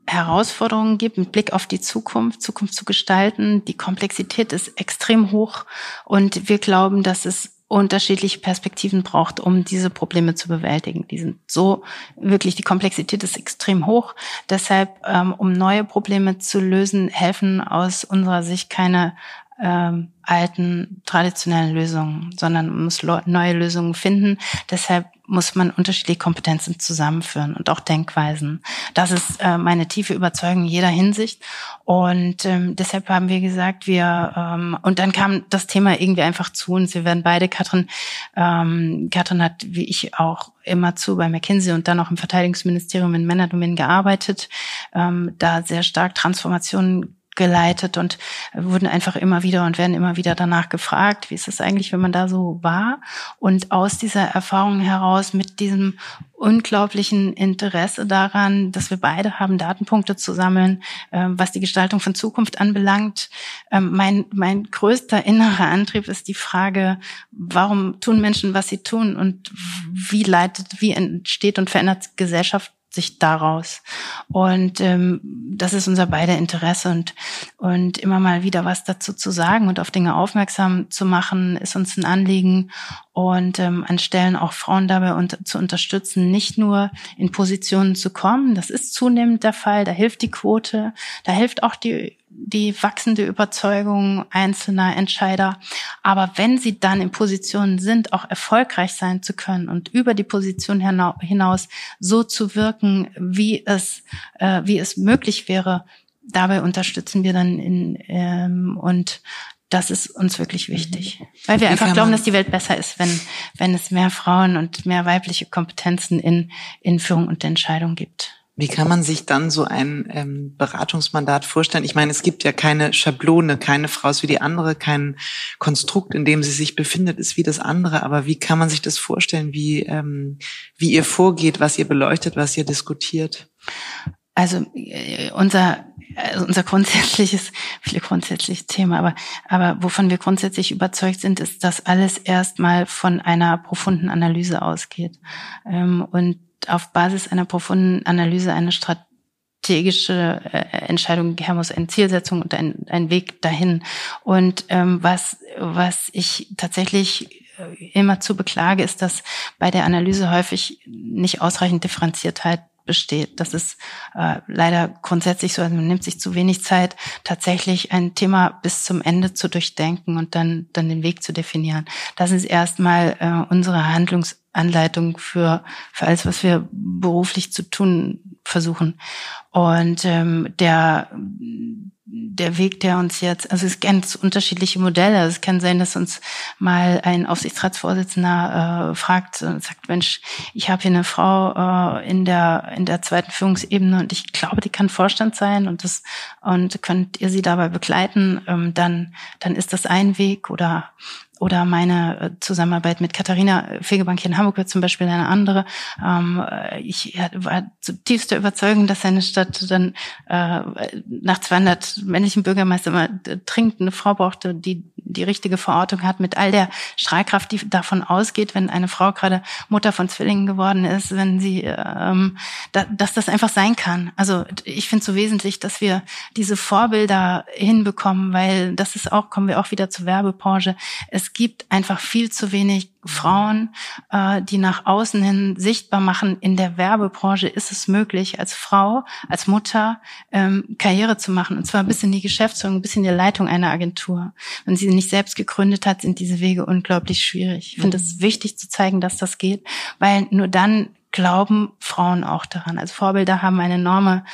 Herausforderungen gibt mit Blick auf die Zukunft, Zukunft zu gestalten. Die Komplexität ist extrem hoch und wir glauben, dass es unterschiedliche Perspektiven braucht, um diese Probleme zu bewältigen. Die sind so wirklich, die Komplexität ist extrem hoch. Deshalb, ähm, um neue Probleme zu lösen, helfen aus unserer Sicht keine ähm, alten traditionellen Lösungen, sondern man muss neue Lösungen finden. Deshalb muss man unterschiedliche Kompetenzen zusammenführen und auch Denkweisen. Das ist äh, meine tiefe Überzeugung in jeder Hinsicht. Und ähm, deshalb haben wir gesagt, wir ähm, und dann kam das Thema irgendwie einfach zu uns. Wir werden beide, Katrin, ähm, Katrin hat wie ich auch immer zu bei McKinsey und dann auch im Verteidigungsministerium in Männerdomänen gearbeitet, ähm, da sehr stark Transformationen geleitet und wurden einfach immer wieder und werden immer wieder danach gefragt, wie ist es eigentlich, wenn man da so war? Und aus dieser Erfahrung heraus mit diesem unglaublichen Interesse daran, dass wir beide haben, Datenpunkte zu sammeln, ähm, was die Gestaltung von Zukunft anbelangt. Ähm, mein, mein größter innerer Antrieb ist die Frage, warum tun Menschen, was sie tun und wie leitet, wie entsteht und verändert Gesellschaft sich daraus. Und ähm, das ist unser beider Interesse und, und immer mal wieder was dazu zu sagen und auf Dinge aufmerksam zu machen, ist uns ein Anliegen und ähm, an Stellen auch Frauen dabei unter, zu unterstützen, nicht nur in Positionen zu kommen, das ist zunehmend der Fall, da hilft die Quote, da hilft auch die die wachsende Überzeugung einzelner Entscheider. Aber wenn sie dann in Positionen sind, auch erfolgreich sein zu können und über die Position hinaus so zu wirken, wie es, äh, wie es möglich wäre, dabei unterstützen wir dann in, ähm, und das ist uns wirklich wichtig. Weil wir einfach glauben, dass die Welt besser ist, wenn, wenn es mehr Frauen und mehr weibliche Kompetenzen in, in Führung und Entscheidung gibt. Wie kann man sich dann so ein ähm, Beratungsmandat vorstellen? Ich meine, es gibt ja keine Schablone, keine Frau ist wie die andere, kein Konstrukt, in dem sie sich befindet, ist wie das andere. Aber wie kann man sich das vorstellen, wie, ähm, wie ihr vorgeht, was ihr beleuchtet, was ihr diskutiert? Also äh, unser also unser grundsätzliches, viele grundsätzliches Thema, aber, aber wovon wir grundsätzlich überzeugt sind, ist, dass alles erstmal von einer profunden Analyse ausgeht. Ähm, und auf Basis einer profunden Analyse eine strategische äh, Entscheidung her muss, eine Zielsetzung und ein, ein Weg dahin. Und ähm, was, was ich tatsächlich äh, immer zu beklage, ist, dass bei der Analyse häufig nicht ausreichend Differenziertheit besteht. Das ist äh, leider grundsätzlich so. Also man nimmt sich zu wenig Zeit, tatsächlich ein Thema bis zum Ende zu durchdenken und dann, dann den Weg zu definieren. Das ist erstmal äh, unsere Handlungs Anleitung für, für alles, was wir beruflich zu tun versuchen. Und ähm, der, der Weg, der uns jetzt, also es ganz unterschiedliche Modelle. Es kann sein, dass uns mal ein Aufsichtsratsvorsitzender äh, fragt und sagt, Mensch, ich habe hier eine Frau äh, in der in der zweiten Führungsebene und ich glaube, die kann Vorstand sein und das und könnt ihr sie dabei begleiten, ähm, dann dann ist das ein Weg oder oder meine äh, Zusammenarbeit mit Katharina Fegebank hier in Hamburg wird zum Beispiel eine andere. Ähm, äh, ich war zutiefst der Überzeugung, dass eine Stadt dann äh, nach 200 männlichen Bürgermeister immer dringend eine Frau brauchte, die die richtige Verortung hat mit all der Strahlkraft, die davon ausgeht, wenn eine Frau gerade Mutter von Zwillingen geworden ist, wenn sie, ähm, da, dass das einfach sein kann. Also ich finde es so wesentlich, dass wir diese Vorbilder hinbekommen, weil das ist auch, kommen wir auch wieder zur Werbebranche. Es gibt einfach viel zu wenig Frauen, äh, die nach außen hin sichtbar machen, in der Werbebranche ist es möglich, als Frau, als Mutter ähm, Karriere zu machen. Und zwar bis in die Geschäftsführung, bis in die Leitung einer Agentur. Wenn sie nicht selbst gegründet hat, sind diese Wege unglaublich schwierig. Ich finde es wichtig zu zeigen, dass das geht, weil nur dann glauben Frauen auch daran. Also Vorbilder haben eine enorme,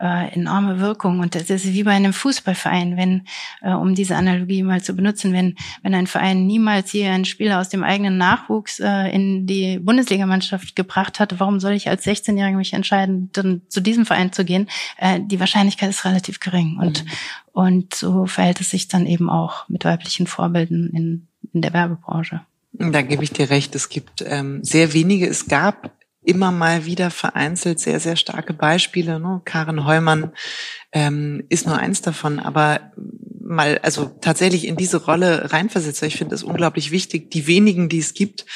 äh, enorme Wirkung. Und das ist wie bei einem Fußballverein, wenn, äh, um diese Analogie mal zu benutzen, wenn, wenn ein Verein niemals je einen Spieler aus dem eigenen Nachwuchs äh, in die Bundesligamannschaft gebracht hat, warum soll ich als 16-Jährige mich entscheiden, dann zu diesem Verein zu gehen? Äh, die Wahrscheinlichkeit ist relativ gering. Und, mhm. und so verhält es sich dann eben auch mit weiblichen Vorbildern in, in der Werbebranche. Da gebe ich dir recht. Es gibt ähm, sehr wenige. Es gab immer mal wieder vereinzelt sehr, sehr starke Beispiele. Ne? Karen Heumann ähm, ist nur eins davon, aber mal, also tatsächlich in diese Rolle reinversetzt. Ich finde es unglaublich wichtig, die wenigen, die es gibt,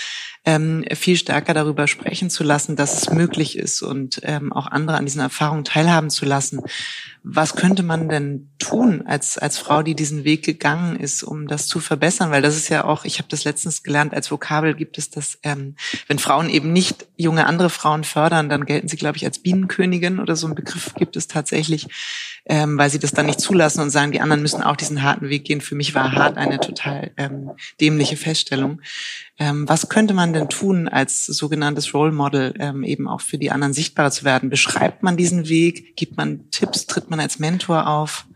ähm, viel stärker darüber sprechen zu lassen, dass es möglich ist und ähm, auch andere an diesen Erfahrungen teilhaben zu lassen. Was könnte man denn tun als, als Frau, die diesen Weg gegangen ist, um das zu verbessern? Weil das ist ja auch, ich habe das letztens gelernt, als Vokabel gibt es das, ähm, wenn Frauen eben nicht junge andere Frauen fördern, dann gelten sie, glaube ich, als Bienenkönigin oder so ein Begriff gibt es tatsächlich, ähm, weil sie das dann nicht zulassen und sagen, die anderen müssen auch diesen harten Weg gehen. Für mich war hart eine total ähm, dämliche Feststellung. Ähm, was könnte man denn tun als sogenanntes Role Model, ähm, eben auch für die anderen sichtbarer zu werden? Beschreibt man diesen Weg? Gibt man Tipps? Tritt man als Mentor auf?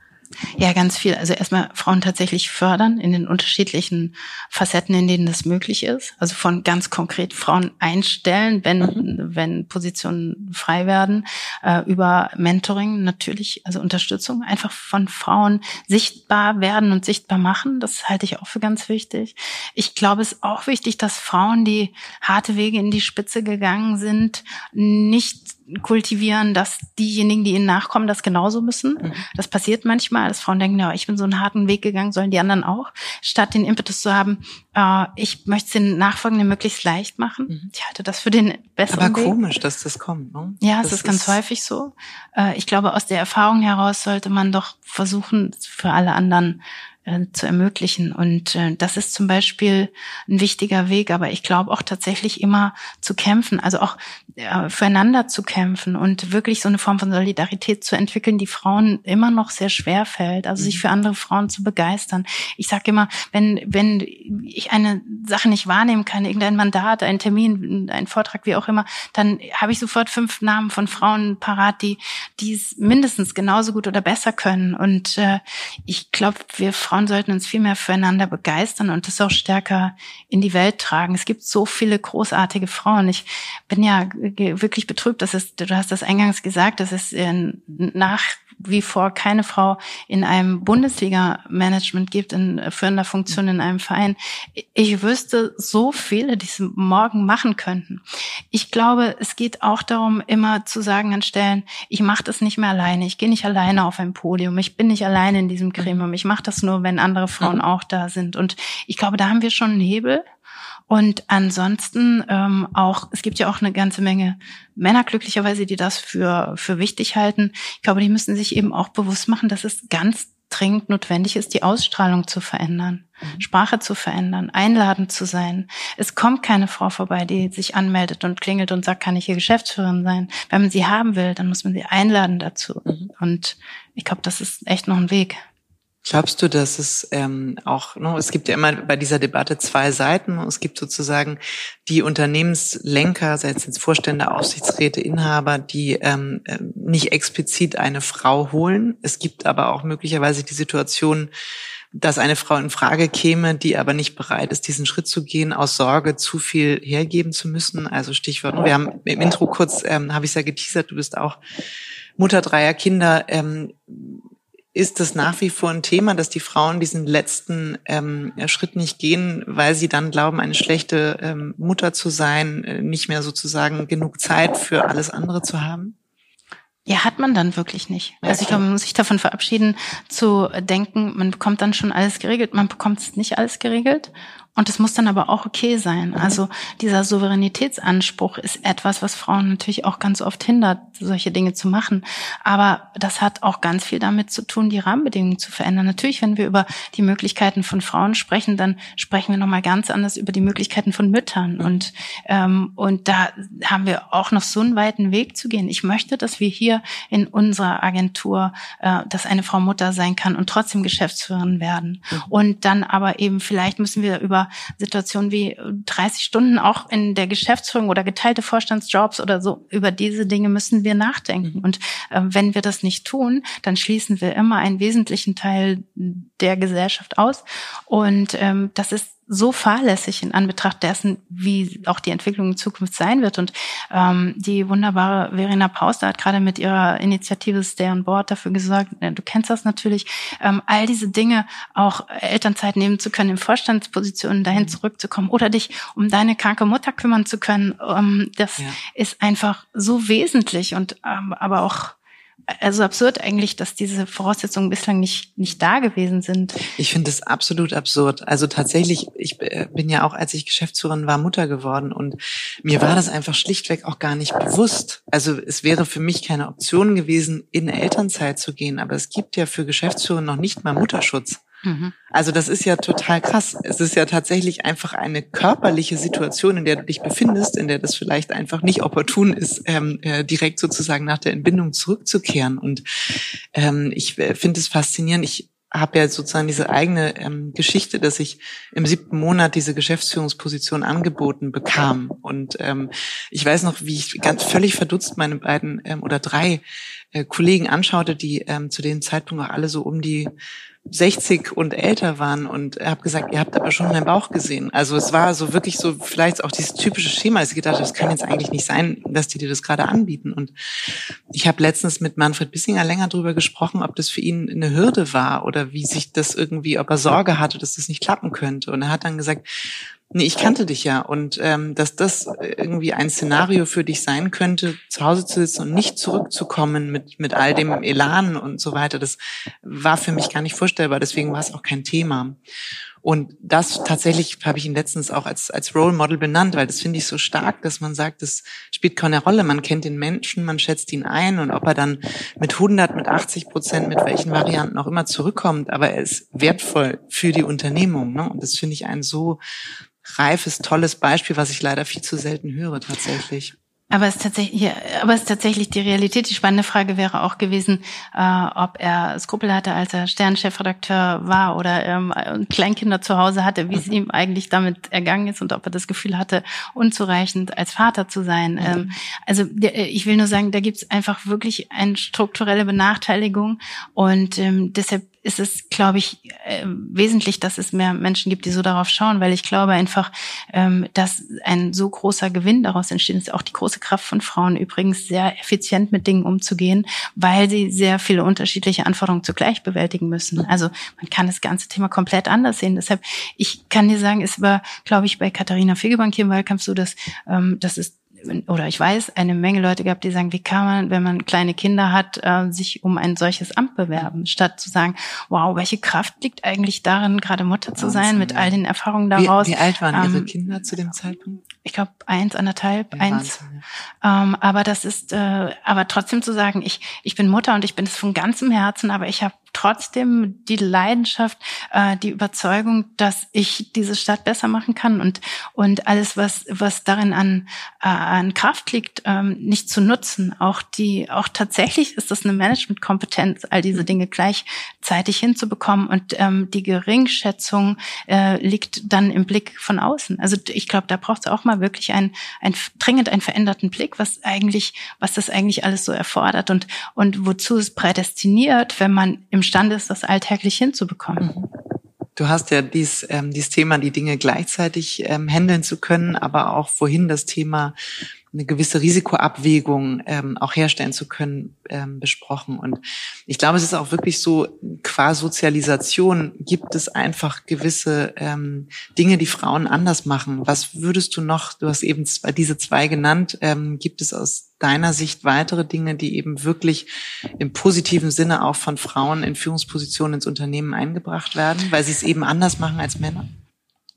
Ja, ganz viel. Also erstmal Frauen tatsächlich fördern in den unterschiedlichen Facetten, in denen das möglich ist. Also von ganz konkret Frauen einstellen, wenn, mhm. wenn Positionen frei werden, äh, über Mentoring natürlich, also Unterstützung, einfach von Frauen sichtbar werden und sichtbar machen. Das halte ich auch für ganz wichtig. Ich glaube, es ist auch wichtig, dass Frauen, die harte Wege in die Spitze gegangen sind, nicht kultivieren, dass diejenigen, die ihnen nachkommen, das genauso müssen. Mhm. Das passiert manchmal, dass Frauen denken, ja, ich bin so einen harten Weg gegangen, sollen die anderen auch, statt den Impetus zu haben, äh, ich möchte es den Nachfolgenden möglichst leicht machen. Mhm. Ich halte das für den besseren Aber Weg. komisch, dass das kommt. Ne? Ja, es ist ganz häufig so. Äh, ich glaube, aus der Erfahrung heraus sollte man doch versuchen, für alle anderen äh, zu ermöglichen. Und äh, das ist zum Beispiel ein wichtiger Weg, aber ich glaube auch tatsächlich immer zu kämpfen, also auch äh, füreinander zu kämpfen und wirklich so eine Form von Solidarität zu entwickeln, die Frauen immer noch sehr schwer fällt, also sich mhm. für andere Frauen zu begeistern. Ich sage immer, wenn, wenn ich eine Sache nicht wahrnehmen kann, irgendein Mandat, ein Termin, ein Vortrag, wie auch immer, dann habe ich sofort fünf Namen von Frauen parat, die die es mindestens genauso gut oder besser können. Und äh, ich glaube, wir Frauen sollten uns viel mehr füreinander begeistern und das auch stärker in die Welt tragen. Es gibt so viele großartige Frauen. Ich bin ja wirklich betrübt, dass es, du hast das eingangs gesagt, dass es nach wie vor keine Frau in einem Bundesliga-Management gibt, in führender Funktion in einem Verein. Ich wüsste so viele, die es morgen machen könnten. Ich glaube, es geht auch darum, immer zu sagen an Stellen, ich mache das nicht mehr alleine, ich gehe nicht alleine auf ein Podium, ich bin nicht alleine in diesem Gremium, ich mache das nur, wenn andere Frauen mhm. auch da sind. Und ich glaube, da haben wir schon einen Hebel. Und ansonsten ähm, auch, es gibt ja auch eine ganze Menge Männer glücklicherweise, die das für, für wichtig halten. Ich glaube, die müssen sich eben auch bewusst machen, dass es ganz dringend notwendig ist, die Ausstrahlung zu verändern, mhm. Sprache zu verändern, einladend zu sein. Es kommt keine Frau vorbei, die sich anmeldet und klingelt und sagt, kann ich hier Geschäftsführerin sein? Wenn man sie haben will, dann muss man sie einladen dazu. Mhm. Und ich glaube, das ist echt noch ein Weg. Glaubst du, dass es ähm, auch, no, es gibt ja immer bei dieser Debatte zwei Seiten. Es gibt sozusagen die Unternehmenslenker, sei es jetzt Vorstände, Aufsichtsräte, Inhaber, die ähm, äh, nicht explizit eine Frau holen. Es gibt aber auch möglicherweise die Situation, dass eine Frau in Frage käme, die aber nicht bereit ist, diesen Schritt zu gehen, aus Sorge, zu viel hergeben zu müssen. Also Stichwort, wir haben im Intro kurz, ähm, habe ich ja geteasert, du bist auch Mutter dreier Kinder. Ähm, ist es nach wie vor ein Thema, dass die Frauen diesen letzten ähm, Schritt nicht gehen, weil sie dann glauben, eine schlechte ähm, Mutter zu sein, äh, nicht mehr sozusagen genug Zeit für alles andere zu haben? Ja, hat man dann wirklich nicht. Also ich glaube, man muss sich davon verabschieden, zu denken, man bekommt dann schon alles geregelt. Man bekommt es nicht alles geregelt. Und es muss dann aber auch okay sein. Also dieser Souveränitätsanspruch ist etwas, was Frauen natürlich auch ganz oft hindert, solche Dinge zu machen. Aber das hat auch ganz viel damit zu tun, die Rahmenbedingungen zu verändern. Natürlich, wenn wir über die Möglichkeiten von Frauen sprechen, dann sprechen wir nochmal ganz anders über die Möglichkeiten von Müttern. Und, ähm, und da haben wir auch noch so einen weiten Weg zu gehen. Ich möchte, dass wir hier in unserer Agentur, äh, dass eine Frau Mutter sein kann und trotzdem Geschäftsführerin werden. Mhm. Und dann aber eben vielleicht müssen wir über Situationen wie 30 Stunden auch in der Geschäftsführung oder geteilte Vorstandsjobs oder so. Über diese Dinge müssen wir nachdenken. Mhm. Und äh, wenn wir das nicht tun, dann schließen wir immer einen wesentlichen Teil der Gesellschaft aus. Und ähm, das ist so fahrlässig in Anbetracht dessen, wie auch die Entwicklung in Zukunft sein wird. Und ähm, die wunderbare Verena Pauster hat gerade mit ihrer Initiative Stay on Board dafür gesorgt, äh, du kennst das natürlich, ähm, all diese Dinge auch Elternzeit nehmen zu können, in Vorstandspositionen dahin mhm. zurückzukommen oder dich um deine kranke Mutter kümmern zu können. Ähm, das ja. ist einfach so wesentlich und ähm, aber auch also absurd eigentlich, dass diese Voraussetzungen bislang nicht, nicht da gewesen sind. Ich finde es absolut absurd. Also tatsächlich, ich äh, bin ja auch, als ich Geschäftsführerin war, Mutter geworden und mir war das einfach schlichtweg auch gar nicht bewusst. Also es wäre für mich keine Option gewesen, in Elternzeit zu gehen, aber es gibt ja für Geschäftsführer noch nicht mal Mutterschutz. Mhm. Also das ist ja total krass. Es ist ja tatsächlich einfach eine körperliche Situation, in der du dich befindest, in der das vielleicht einfach nicht opportun ist, ähm, äh, direkt sozusagen nach der Entbindung zurückzukehren. Und ähm, ich äh, finde es faszinierend. Ich habe ja sozusagen diese eigene ähm, Geschichte, dass ich im siebten Monat diese Geschäftsführungsposition angeboten bekam. Und ähm, ich weiß noch, wie ich ganz völlig verdutzt meine beiden ähm, oder drei äh, Kollegen anschaute, die ähm, zu dem Zeitpunkt auch alle so um die 60 und älter waren und habe gesagt, ihr habt aber schon meinen Bauch gesehen. Also es war so wirklich so vielleicht auch dieses typische Schema, dass ich gedacht habe, das kann jetzt eigentlich nicht sein, dass die dir das gerade anbieten. Und ich habe letztens mit Manfred Bissinger länger drüber gesprochen, ob das für ihn eine Hürde war oder wie sich das irgendwie, ob er Sorge hatte, dass das nicht klappen könnte. Und er hat dann gesagt, Nee, ich kannte dich ja und ähm, dass das irgendwie ein Szenario für dich sein könnte, zu Hause zu sitzen und nicht zurückzukommen mit mit all dem Elan und so weiter, das war für mich gar nicht vorstellbar. Deswegen war es auch kein Thema. Und das tatsächlich habe ich ihn letztens auch als als Role Model benannt, weil das finde ich so stark, dass man sagt, das spielt keine Rolle. Man kennt den Menschen, man schätzt ihn ein und ob er dann mit 100, mit 80 Prozent, mit welchen Varianten auch immer zurückkommt, aber er ist wertvoll für die Unternehmung. Ne? Und das finde ich ein so reifes, tolles Beispiel, was ich leider viel zu selten höre tatsächlich. Aber es ist tatsächlich, ja, aber es ist tatsächlich die Realität. Die spannende Frage wäre auch gewesen, äh, ob er Skrupel hatte, als er Sternchefredakteur war oder ähm, Kleinkinder zu Hause hatte, wie es mhm. ihm eigentlich damit ergangen ist und ob er das Gefühl hatte, unzureichend als Vater zu sein. Mhm. Ähm, also ich will nur sagen, da gibt es einfach wirklich eine strukturelle Benachteiligung und ähm, deshalb ist es, glaube ich, äh, wesentlich, dass es mehr Menschen gibt, die so darauf schauen, weil ich glaube einfach, ähm, dass ein so großer Gewinn daraus entsteht. Ist auch die große Kraft von Frauen übrigens, sehr effizient mit Dingen umzugehen, weil sie sehr viele unterschiedliche Anforderungen zugleich bewältigen müssen. Also man kann das ganze Thema komplett anders sehen. Deshalb, ich kann dir sagen, es war, glaube ich, bei Katharina Fegebank hier im Wahlkampf so, dass ähm, das ist oder ich weiß, eine Menge Leute gehabt, die sagen, wie kann man, wenn man kleine Kinder hat, äh, sich um ein solches Amt bewerben, statt zu sagen, wow, welche Kraft liegt eigentlich darin, gerade Mutter zu sein, mit all den Erfahrungen daraus. Wie, wie alt waren ähm, Ihre Kinder zu dem Zeitpunkt? Ich glaube eins, anderthalb, ja, eins. Wahnsinn, ja. ähm, aber das ist, äh, aber trotzdem zu sagen, ich ich bin Mutter und ich bin es von ganzem Herzen, aber ich habe trotzdem die Leidenschaft, äh, die Überzeugung, dass ich diese Stadt besser machen kann und und alles, was was darin an äh, an Kraft liegt, ähm, nicht zu nutzen. Auch die auch tatsächlich ist das eine Managementkompetenz, all diese Dinge gleichzeitig hinzubekommen und ähm, die Geringschätzung äh, liegt dann im Blick von außen. Also ich glaube, da braucht es auch mal wirklich ein, ein dringend einen veränderten Blick, was eigentlich was das eigentlich alles so erfordert und und wozu es prädestiniert, wenn man im imstande ist, das alltäglich hinzubekommen. Du hast ja dies, ähm, dieses Thema, die Dinge gleichzeitig ähm, handeln zu können, aber auch vorhin das Thema eine gewisse Risikoabwägung ähm, auch herstellen zu können, ähm, besprochen. Und ich glaube, es ist auch wirklich so, qua Sozialisation gibt es einfach gewisse ähm, Dinge, die Frauen anders machen. Was würdest du noch, du hast eben diese zwei genannt, ähm, gibt es aus deiner Sicht weitere Dinge, die eben wirklich im positiven Sinne auch von Frauen in Führungspositionen ins Unternehmen eingebracht werden, weil sie es eben anders machen als Männer?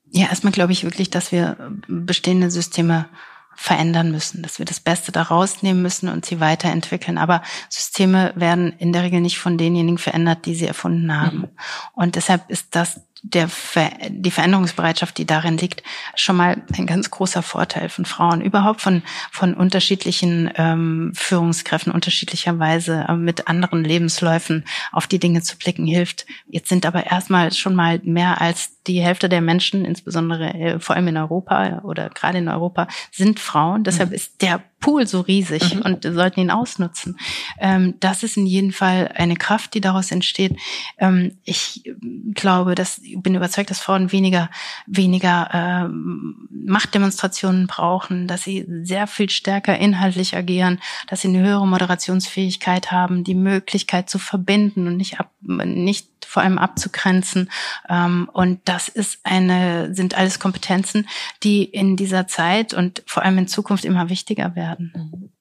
Ja, erstmal glaube ich wirklich, dass wir bestehende Systeme verändern müssen, dass wir das Beste da rausnehmen müssen und sie weiterentwickeln. Aber Systeme werden in der Regel nicht von denjenigen verändert, die sie erfunden haben. Mhm. Und deshalb ist das der Ver die Veränderungsbereitschaft, die darin liegt, schon mal ein ganz großer Vorteil von Frauen, überhaupt von von unterschiedlichen ähm, Führungskräften unterschiedlicherweise äh, mit anderen Lebensläufen auf die Dinge zu blicken hilft. Jetzt sind aber erstmal schon mal mehr als die Hälfte der Menschen, insbesondere äh, vor allem in Europa oder gerade in Europa, sind Frauen. Deshalb mhm. ist der Pool so riesig mhm. und sollten ihn ausnutzen. Ähm, das ist in jedem Fall eine Kraft, die daraus entsteht. Ähm, ich glaube, dass bin überzeugt, dass Frauen weniger weniger äh, Machtdemonstrationen brauchen, dass sie sehr viel stärker inhaltlich agieren, dass sie eine höhere Moderationsfähigkeit haben, die Möglichkeit zu verbinden und nicht ab, nicht vor allem abzugrenzen. Ähm, und das ist eine, sind alles Kompetenzen, die in dieser Zeit und vor allem in Zukunft immer wichtiger werden.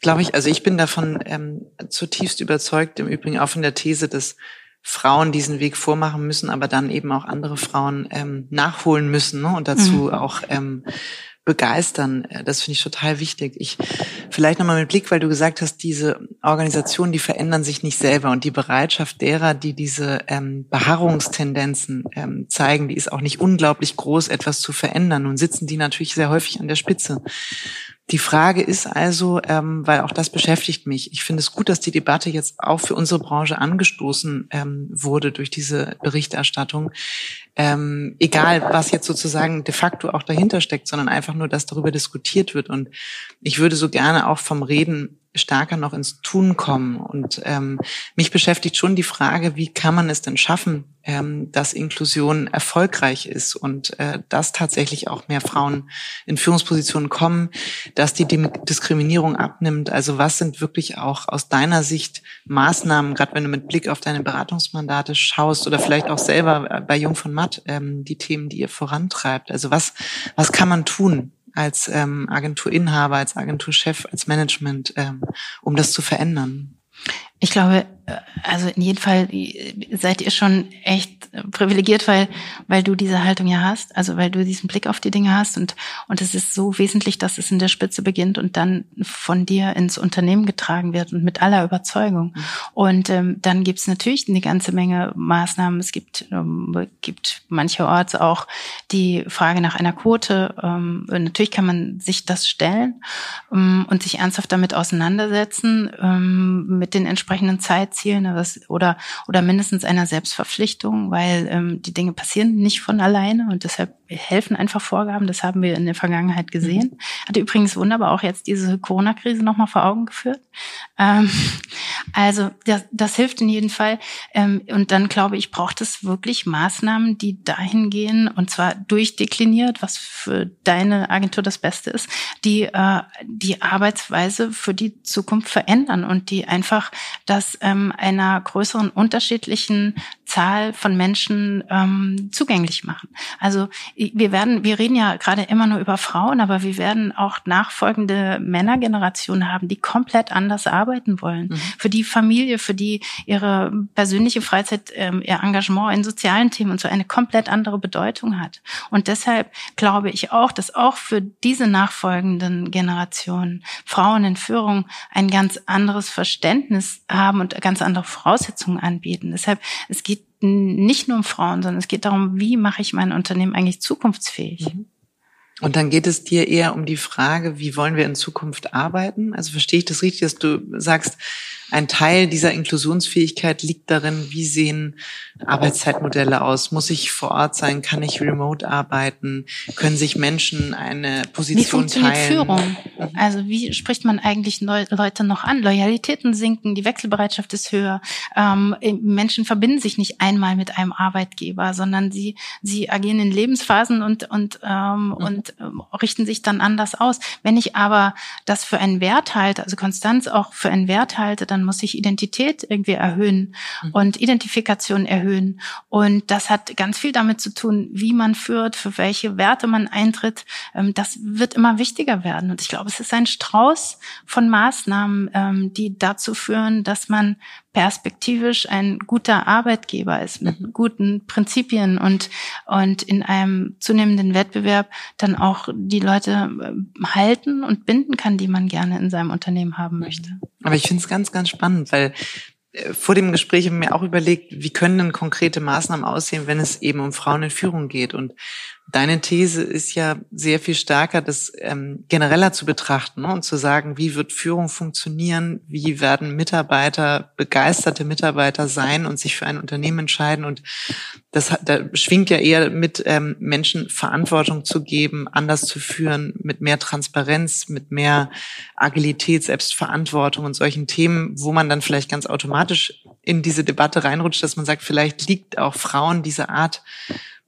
Glaube ich, also ich bin davon ähm, zutiefst überzeugt, im Übrigen auch von der These, dass Frauen diesen Weg vormachen müssen, aber dann eben auch andere Frauen ähm, nachholen müssen ne? und dazu mhm. auch ähm, begeistern. Äh, das finde ich total wichtig. Ich vielleicht nochmal mit Blick, weil du gesagt hast, diese Organisationen, die verändern sich nicht selber und die Bereitschaft derer, die diese ähm, Beharrungstendenzen ähm, zeigen, die ist auch nicht unglaublich groß, etwas zu verändern. Nun sitzen die natürlich sehr häufig an der Spitze. Die Frage ist also, ähm, weil auch das beschäftigt mich. Ich finde es gut, dass die Debatte jetzt auch für unsere Branche angestoßen ähm, wurde durch diese Berichterstattung. Ähm, egal, was jetzt sozusagen de facto auch dahinter steckt, sondern einfach nur, dass darüber diskutiert wird. Und ich würde so gerne auch vom Reden stärker noch ins Tun kommen. Und ähm, mich beschäftigt schon die Frage, wie kann man es denn schaffen, ähm, dass Inklusion erfolgreich ist und äh, dass tatsächlich auch mehr Frauen in Führungspositionen kommen, dass die Diskriminierung abnimmt. Also was sind wirklich auch aus deiner Sicht Maßnahmen, gerade wenn du mit Blick auf deine Beratungsmandate schaust oder vielleicht auch selber bei Jung von Matt ähm, die Themen, die ihr vorantreibt. Also was, was kann man tun? als ähm, Agenturinhaber, als Agenturchef, als Management, ähm, um das zu verändern? Ich glaube, äh, also in jedem Fall seid ihr schon echt privilegiert, weil, weil du diese Haltung ja hast, also weil du diesen Blick auf die Dinge hast und, und es ist so wesentlich, dass es in der Spitze beginnt und dann von dir ins Unternehmen getragen wird und mit aller Überzeugung. Mhm. Und ähm, dann gibt es natürlich eine ganze Menge Maßnahmen. Es gibt, ähm, gibt mancherorts auch die Frage nach einer Quote. Ähm, natürlich kann man sich das stellen ähm, und sich ernsthaft damit auseinandersetzen, ähm, mit den entsprechenden Zeitzielen oder, oder mindestens einer Selbstverpflichtung, weil ähm, die Dinge passieren nicht von alleine und deshalb helfen einfach Vorgaben. Das haben wir in der Vergangenheit gesehen. Mhm. Hat übrigens wunderbar auch jetzt diese Corona-Krise nochmal vor Augen geführt. Ähm, also das, das hilft in jedem Fall. Ähm, und dann glaube ich, braucht es wirklich Maßnahmen, die dahin gehen und zwar durchdekliniert, was für deine Agentur das Beste ist, die äh, die Arbeitsweise für die Zukunft verändern und die einfach das ähm, einer größeren unterschiedlichen Zahl von Menschen ähm, zugänglich machen. Also wir werden, wir reden ja gerade immer nur über Frauen, aber wir werden auch nachfolgende Männergenerationen haben, die komplett anders arbeiten wollen. Mhm. Für die Familie, für die ihre persönliche Freizeit, ähm, ihr Engagement in sozialen Themen und so eine komplett andere Bedeutung hat. Und deshalb glaube ich auch, dass auch für diese nachfolgenden Generationen Frauen in Führung ein ganz anderes Verständnis haben und ganz andere Voraussetzungen anbieten. Deshalb, es geht nicht nur um Frauen, sondern es geht darum, wie mache ich mein Unternehmen eigentlich zukunftsfähig. Mhm. Und dann geht es dir eher um die Frage, wie wollen wir in Zukunft arbeiten? Also verstehe ich das richtig, dass du sagst, ein Teil dieser Inklusionsfähigkeit liegt darin, wie sehen Arbeitszeitmodelle aus? Muss ich vor Ort sein? Kann ich remote arbeiten? Können sich Menschen eine Position wie funktioniert teilen? Führung? Mhm. Also wie spricht man eigentlich Leute noch an? Loyalitäten sinken, die Wechselbereitschaft ist höher. Ähm, Menschen verbinden sich nicht einmal mit einem Arbeitgeber, sondern sie sie agieren in Lebensphasen und und ähm, mhm. und ähm, richten sich dann anders aus. Wenn ich aber das für einen Wert halte, also Konstanz auch für einen Wert halte, dann muss ich Identität irgendwie erhöhen mhm. und Identifikation erhöhen. Und das hat ganz viel damit zu tun, wie man führt, für welche Werte man eintritt. Ähm, das wird immer wichtiger werden. Und ich glaube, es ist ein Strauß von Maßnahmen, ähm, die dazu führen, dass man perspektivisch ein guter Arbeitgeber ist mit mhm. guten Prinzipien und und in einem zunehmenden Wettbewerb dann auch die Leute äh, halten und binden kann, die man gerne in seinem Unternehmen haben möchte. Aber ich finde es ganz, ganz spannend, weil äh, vor dem Gespräch habe ich mir auch überlegt, wie können denn konkrete Maßnahmen aussehen, wenn es eben um Frauen in Führung geht. Und Deine These ist ja sehr viel stärker, das ähm, genereller zu betrachten ne? und zu sagen, wie wird Führung funktionieren, wie werden Mitarbeiter, begeisterte Mitarbeiter sein und sich für ein Unternehmen entscheiden. Und das da schwingt ja eher mit, ähm, Menschen Verantwortung zu geben, anders zu führen, mit mehr Transparenz, mit mehr Agilität, Selbstverantwortung und solchen Themen, wo man dann vielleicht ganz automatisch in diese Debatte reinrutscht, dass man sagt, vielleicht liegt auch Frauen diese Art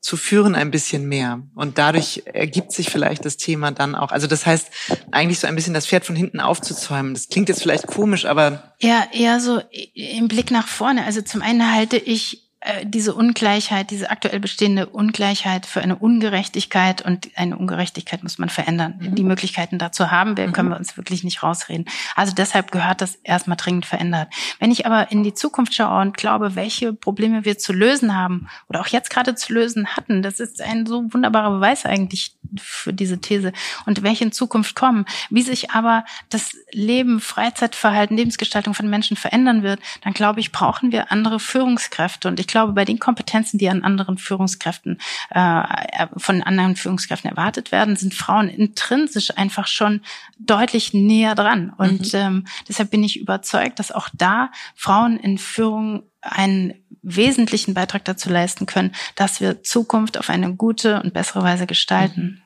zu führen ein bisschen mehr. Und dadurch ergibt sich vielleicht das Thema dann auch. Also das heißt, eigentlich so ein bisschen das Pferd von hinten aufzuzäumen. Das klingt jetzt vielleicht komisch, aber. Ja, eher so im Blick nach vorne. Also zum einen halte ich diese Ungleichheit, diese aktuell bestehende Ungleichheit für eine Ungerechtigkeit und eine Ungerechtigkeit muss man verändern. Mhm. Die Möglichkeiten dazu haben wir, können mhm. wir uns wirklich nicht rausreden. Also deshalb gehört das erstmal dringend verändert. Wenn ich aber in die Zukunft schaue und glaube, welche Probleme wir zu lösen haben oder auch jetzt gerade zu lösen hatten, das ist ein so wunderbarer Beweis eigentlich für diese These und welche in Zukunft kommen, wie sich aber das Leben, Freizeitverhalten, Lebensgestaltung von Menschen verändern wird, dann glaube ich, brauchen wir andere Führungskräfte und ich glaube, bei den Kompetenzen, die an anderen Führungskräften, äh, von anderen Führungskräften erwartet werden, sind Frauen intrinsisch einfach schon deutlich näher dran. Und mhm. ähm, deshalb bin ich überzeugt, dass auch da Frauen in Führung einen wesentlichen Beitrag dazu leisten können, dass wir Zukunft auf eine gute und bessere Weise gestalten.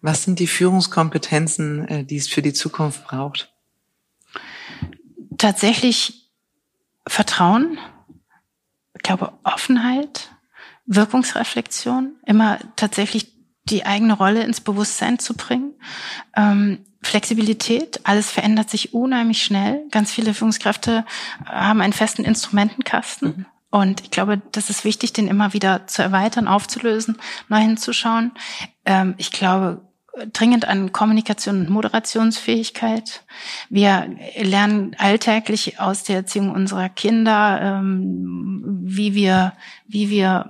Was sind die Führungskompetenzen, äh, die es für die Zukunft braucht? Tatsächlich Vertrauen, glaube, Offenheit, Wirkungsreflexion, immer tatsächlich die eigene Rolle ins Bewusstsein zu bringen. Ähm, Flexibilität, alles verändert sich unheimlich schnell. Ganz viele Führungskräfte haben einen festen Instrumentenkasten. Mhm. Und ich glaube, das ist wichtig, den immer wieder zu erweitern, aufzulösen, neu hinzuschauen. Ähm, ich glaube, dringend an Kommunikation und Moderationsfähigkeit. Wir lernen alltäglich aus der Erziehung unserer Kinder, ähm, wie wir, wie wir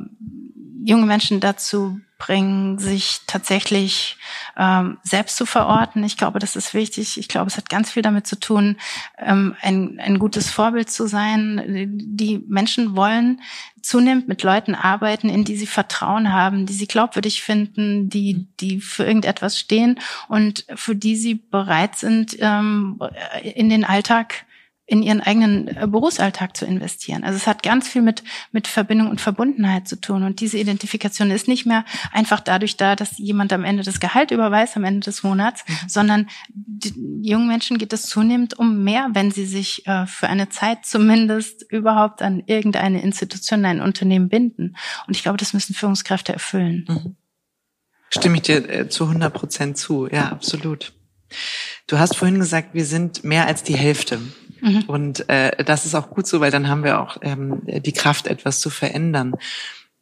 junge Menschen dazu bringen, sich tatsächlich ähm, selbst zu verorten. Ich glaube, das ist wichtig. Ich glaube, es hat ganz viel damit zu tun, ähm, ein, ein gutes Vorbild zu sein. Die Menschen wollen zunehmend mit Leuten arbeiten, in die sie Vertrauen haben, die sie glaubwürdig finden, die, die für irgendetwas stehen und für die sie bereit sind, ähm, in den Alltag in ihren eigenen äh, Berufsalltag zu investieren. Also es hat ganz viel mit, mit Verbindung und Verbundenheit zu tun. Und diese Identifikation ist nicht mehr einfach dadurch da, dass jemand am Ende das Gehalt überweist, am Ende des Monats, mhm. sondern die jungen Menschen geht es zunehmend um mehr, wenn sie sich äh, für eine Zeit zumindest überhaupt an irgendeine Institution, ein Unternehmen binden. Und ich glaube, das müssen Führungskräfte erfüllen. Mhm. Stimme ich dir äh, zu 100 Prozent zu. Ja, absolut. Du hast vorhin gesagt, wir sind mehr als die Hälfte. Mhm. Und äh, das ist auch gut so, weil dann haben wir auch ähm, die Kraft, etwas zu verändern.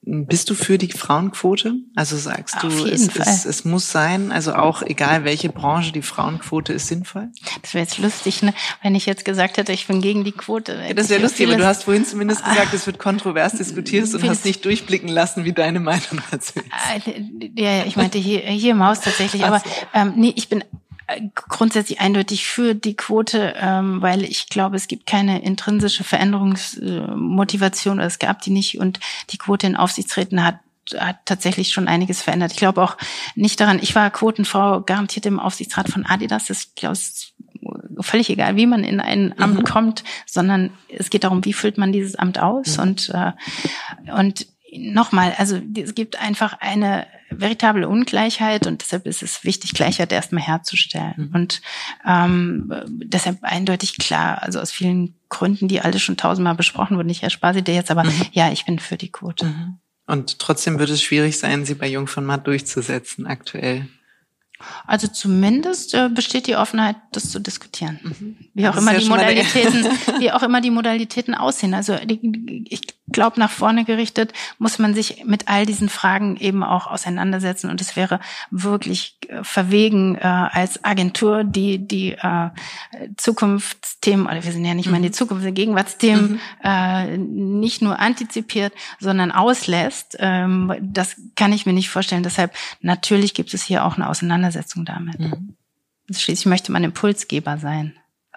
Bist du für die Frauenquote? Also sagst du, es, es, es, muss sein, also auch egal welche Branche, die Frauenquote ist sinnvoll? Das wäre jetzt lustig, ne? wenn ich jetzt gesagt hätte, ich bin gegen die Quote. Ja, das wäre lustig, aber du hast vorhin zumindest gesagt, es wird kontrovers diskutiert und hast nicht durchblicken lassen, wie deine Meinung dazu ist. Ah, ja, ich meinte hier, hier im Haus tatsächlich, aber ähm, nee, ich bin grundsätzlich eindeutig für die Quote, ähm, weil ich glaube, es gibt keine intrinsische Veränderungsmotivation, oder es gab die nicht und die Quote in Aufsichtsräten hat hat tatsächlich schon einiges verändert. Ich glaube auch nicht daran, ich war Quotenfrau garantiert im Aufsichtsrat von Adidas. Das ist, glaube ich, völlig egal, wie man in ein Amt mhm. kommt, sondern es geht darum, wie füllt man dieses Amt aus. Mhm. Und, äh, und nochmal, also es gibt einfach eine veritable Ungleichheit und deshalb ist es wichtig, Gleichheit erstmal herzustellen. Mhm. Und ähm, deshalb eindeutig klar, also aus vielen Gründen, die alle schon tausendmal besprochen wurden. Ich erspare sie dir jetzt, aber mhm. ja, ich bin für die Quote. Mhm. Und trotzdem wird es schwierig sein, sie bei Jung von Matt durchzusetzen aktuell. Also zumindest äh, besteht die Offenheit, das zu diskutieren. Mhm. Wie auch immer die Modalitäten, wie auch immer die Modalitäten aussehen. Also die, ich glaube, nach vorne gerichtet muss man sich mit all diesen Fragen eben auch auseinandersetzen. Und es wäre wirklich äh, verwegen äh, als Agentur, die die äh, Zukunftsthemen, oder wir sind ja nicht mal in die mhm. Zukunft, die Gegenwartsthemen mhm. äh, nicht nur antizipiert, sondern auslässt. Ähm, das kann ich mir nicht vorstellen. Deshalb natürlich gibt es hier auch eine Auseinandersetzung damit. Mhm. Schließlich möchte man Impulsgeber sein.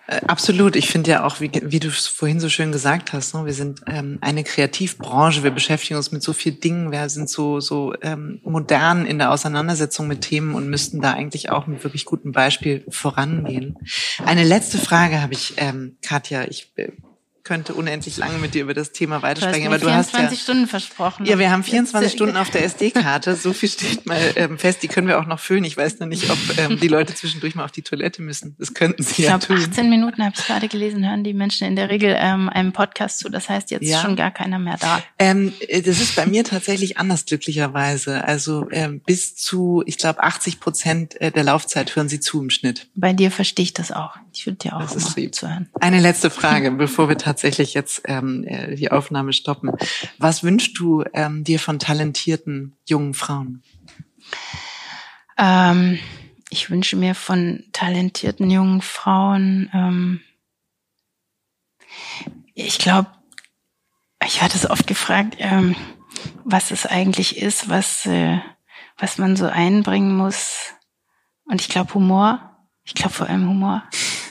Äh, absolut. Ich finde ja auch, wie, wie du es vorhin so schön gesagt hast, ne, wir sind ähm, eine Kreativbranche, wir beschäftigen uns mit so vielen Dingen, wir sind so, so ähm, modern in der Auseinandersetzung mit Themen und müssten da eigentlich auch mit wirklich gutem Beispiel vorangehen. Eine letzte Frage habe ich, ähm, Katja. Ich äh, könnte unendlich lange mit dir über das Thema weitersprechen. aber du hast 24 Stunden versprochen. Ja, wir haben 24 Stunden auf der SD-Karte. So viel steht mal ähm, fest. Die können wir auch noch füllen. Ich weiß noch nicht, ob ähm, die Leute zwischendurch mal auf die Toilette müssen. Das könnten sie ich ja glaub, tun. 18 Minuten habe ich gerade gelesen, hören die Menschen in der Regel ähm, einem Podcast zu. Das heißt, jetzt ja. ist schon gar keiner mehr da. Ähm, äh, das ist bei mir tatsächlich anders, glücklicherweise. Also ähm, bis zu, ich glaube, 80 Prozent äh, der Laufzeit hören sie zu im Schnitt. Bei dir verstehe ich das auch. Ich würde dir auch das ist lieb. zuhören. Eine letzte Frage, bevor wir tatsächlich jetzt ähm, äh, die Aufnahme stoppen. Was wünschst du ähm, dir von talentierten jungen Frauen? Ähm, ich wünsche mir von talentierten jungen Frauen, ähm, ich glaube, ich hatte es oft gefragt, ähm, was es eigentlich ist, was, äh, was man so einbringen muss. Und ich glaube Humor. Ich glaube vor allem Humor.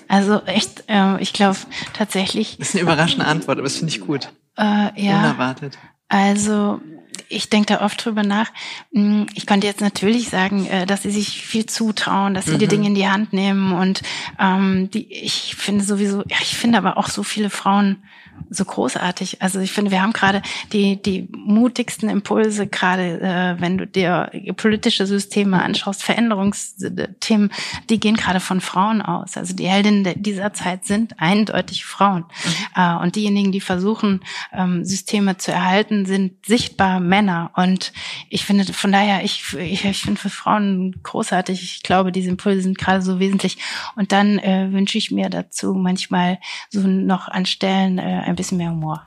Also echt, äh, ich glaube tatsächlich. Das ist eine überraschende Antwort, aber das finde ich gut. Äh, ja. Unerwartet. Also ich denke da oft drüber nach. Hm, ich könnte jetzt natürlich sagen, äh, dass sie sich viel zutrauen, dass sie mhm. die Dinge in die Hand nehmen und ähm, die, ich finde sowieso, ja, ich finde aber auch so viele Frauen so großartig. Also ich finde, wir haben gerade die, die mutigsten Impulse, gerade äh, wenn du dir politische Systeme anschaust, Veränderungsthemen, die gehen gerade von Frauen aus. Also die Heldinnen dieser Zeit sind eindeutig Frauen. Mhm. Äh, und diejenigen, die versuchen, ähm, Systeme zu erhalten, sind sichtbar Männer. Und ich finde, von daher, ich, ich, ich finde für Frauen großartig. Ich glaube, diese Impulse sind gerade so wesentlich. Und dann äh, wünsche ich mir dazu manchmal so noch an Stellen äh, ein bisschen mehr Humor.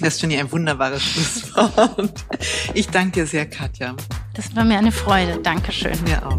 Das finde ich ein wunderbares Schlusswort. Ich danke dir sehr, Katja. Das war mir eine Freude. Dankeschön. Mir auch.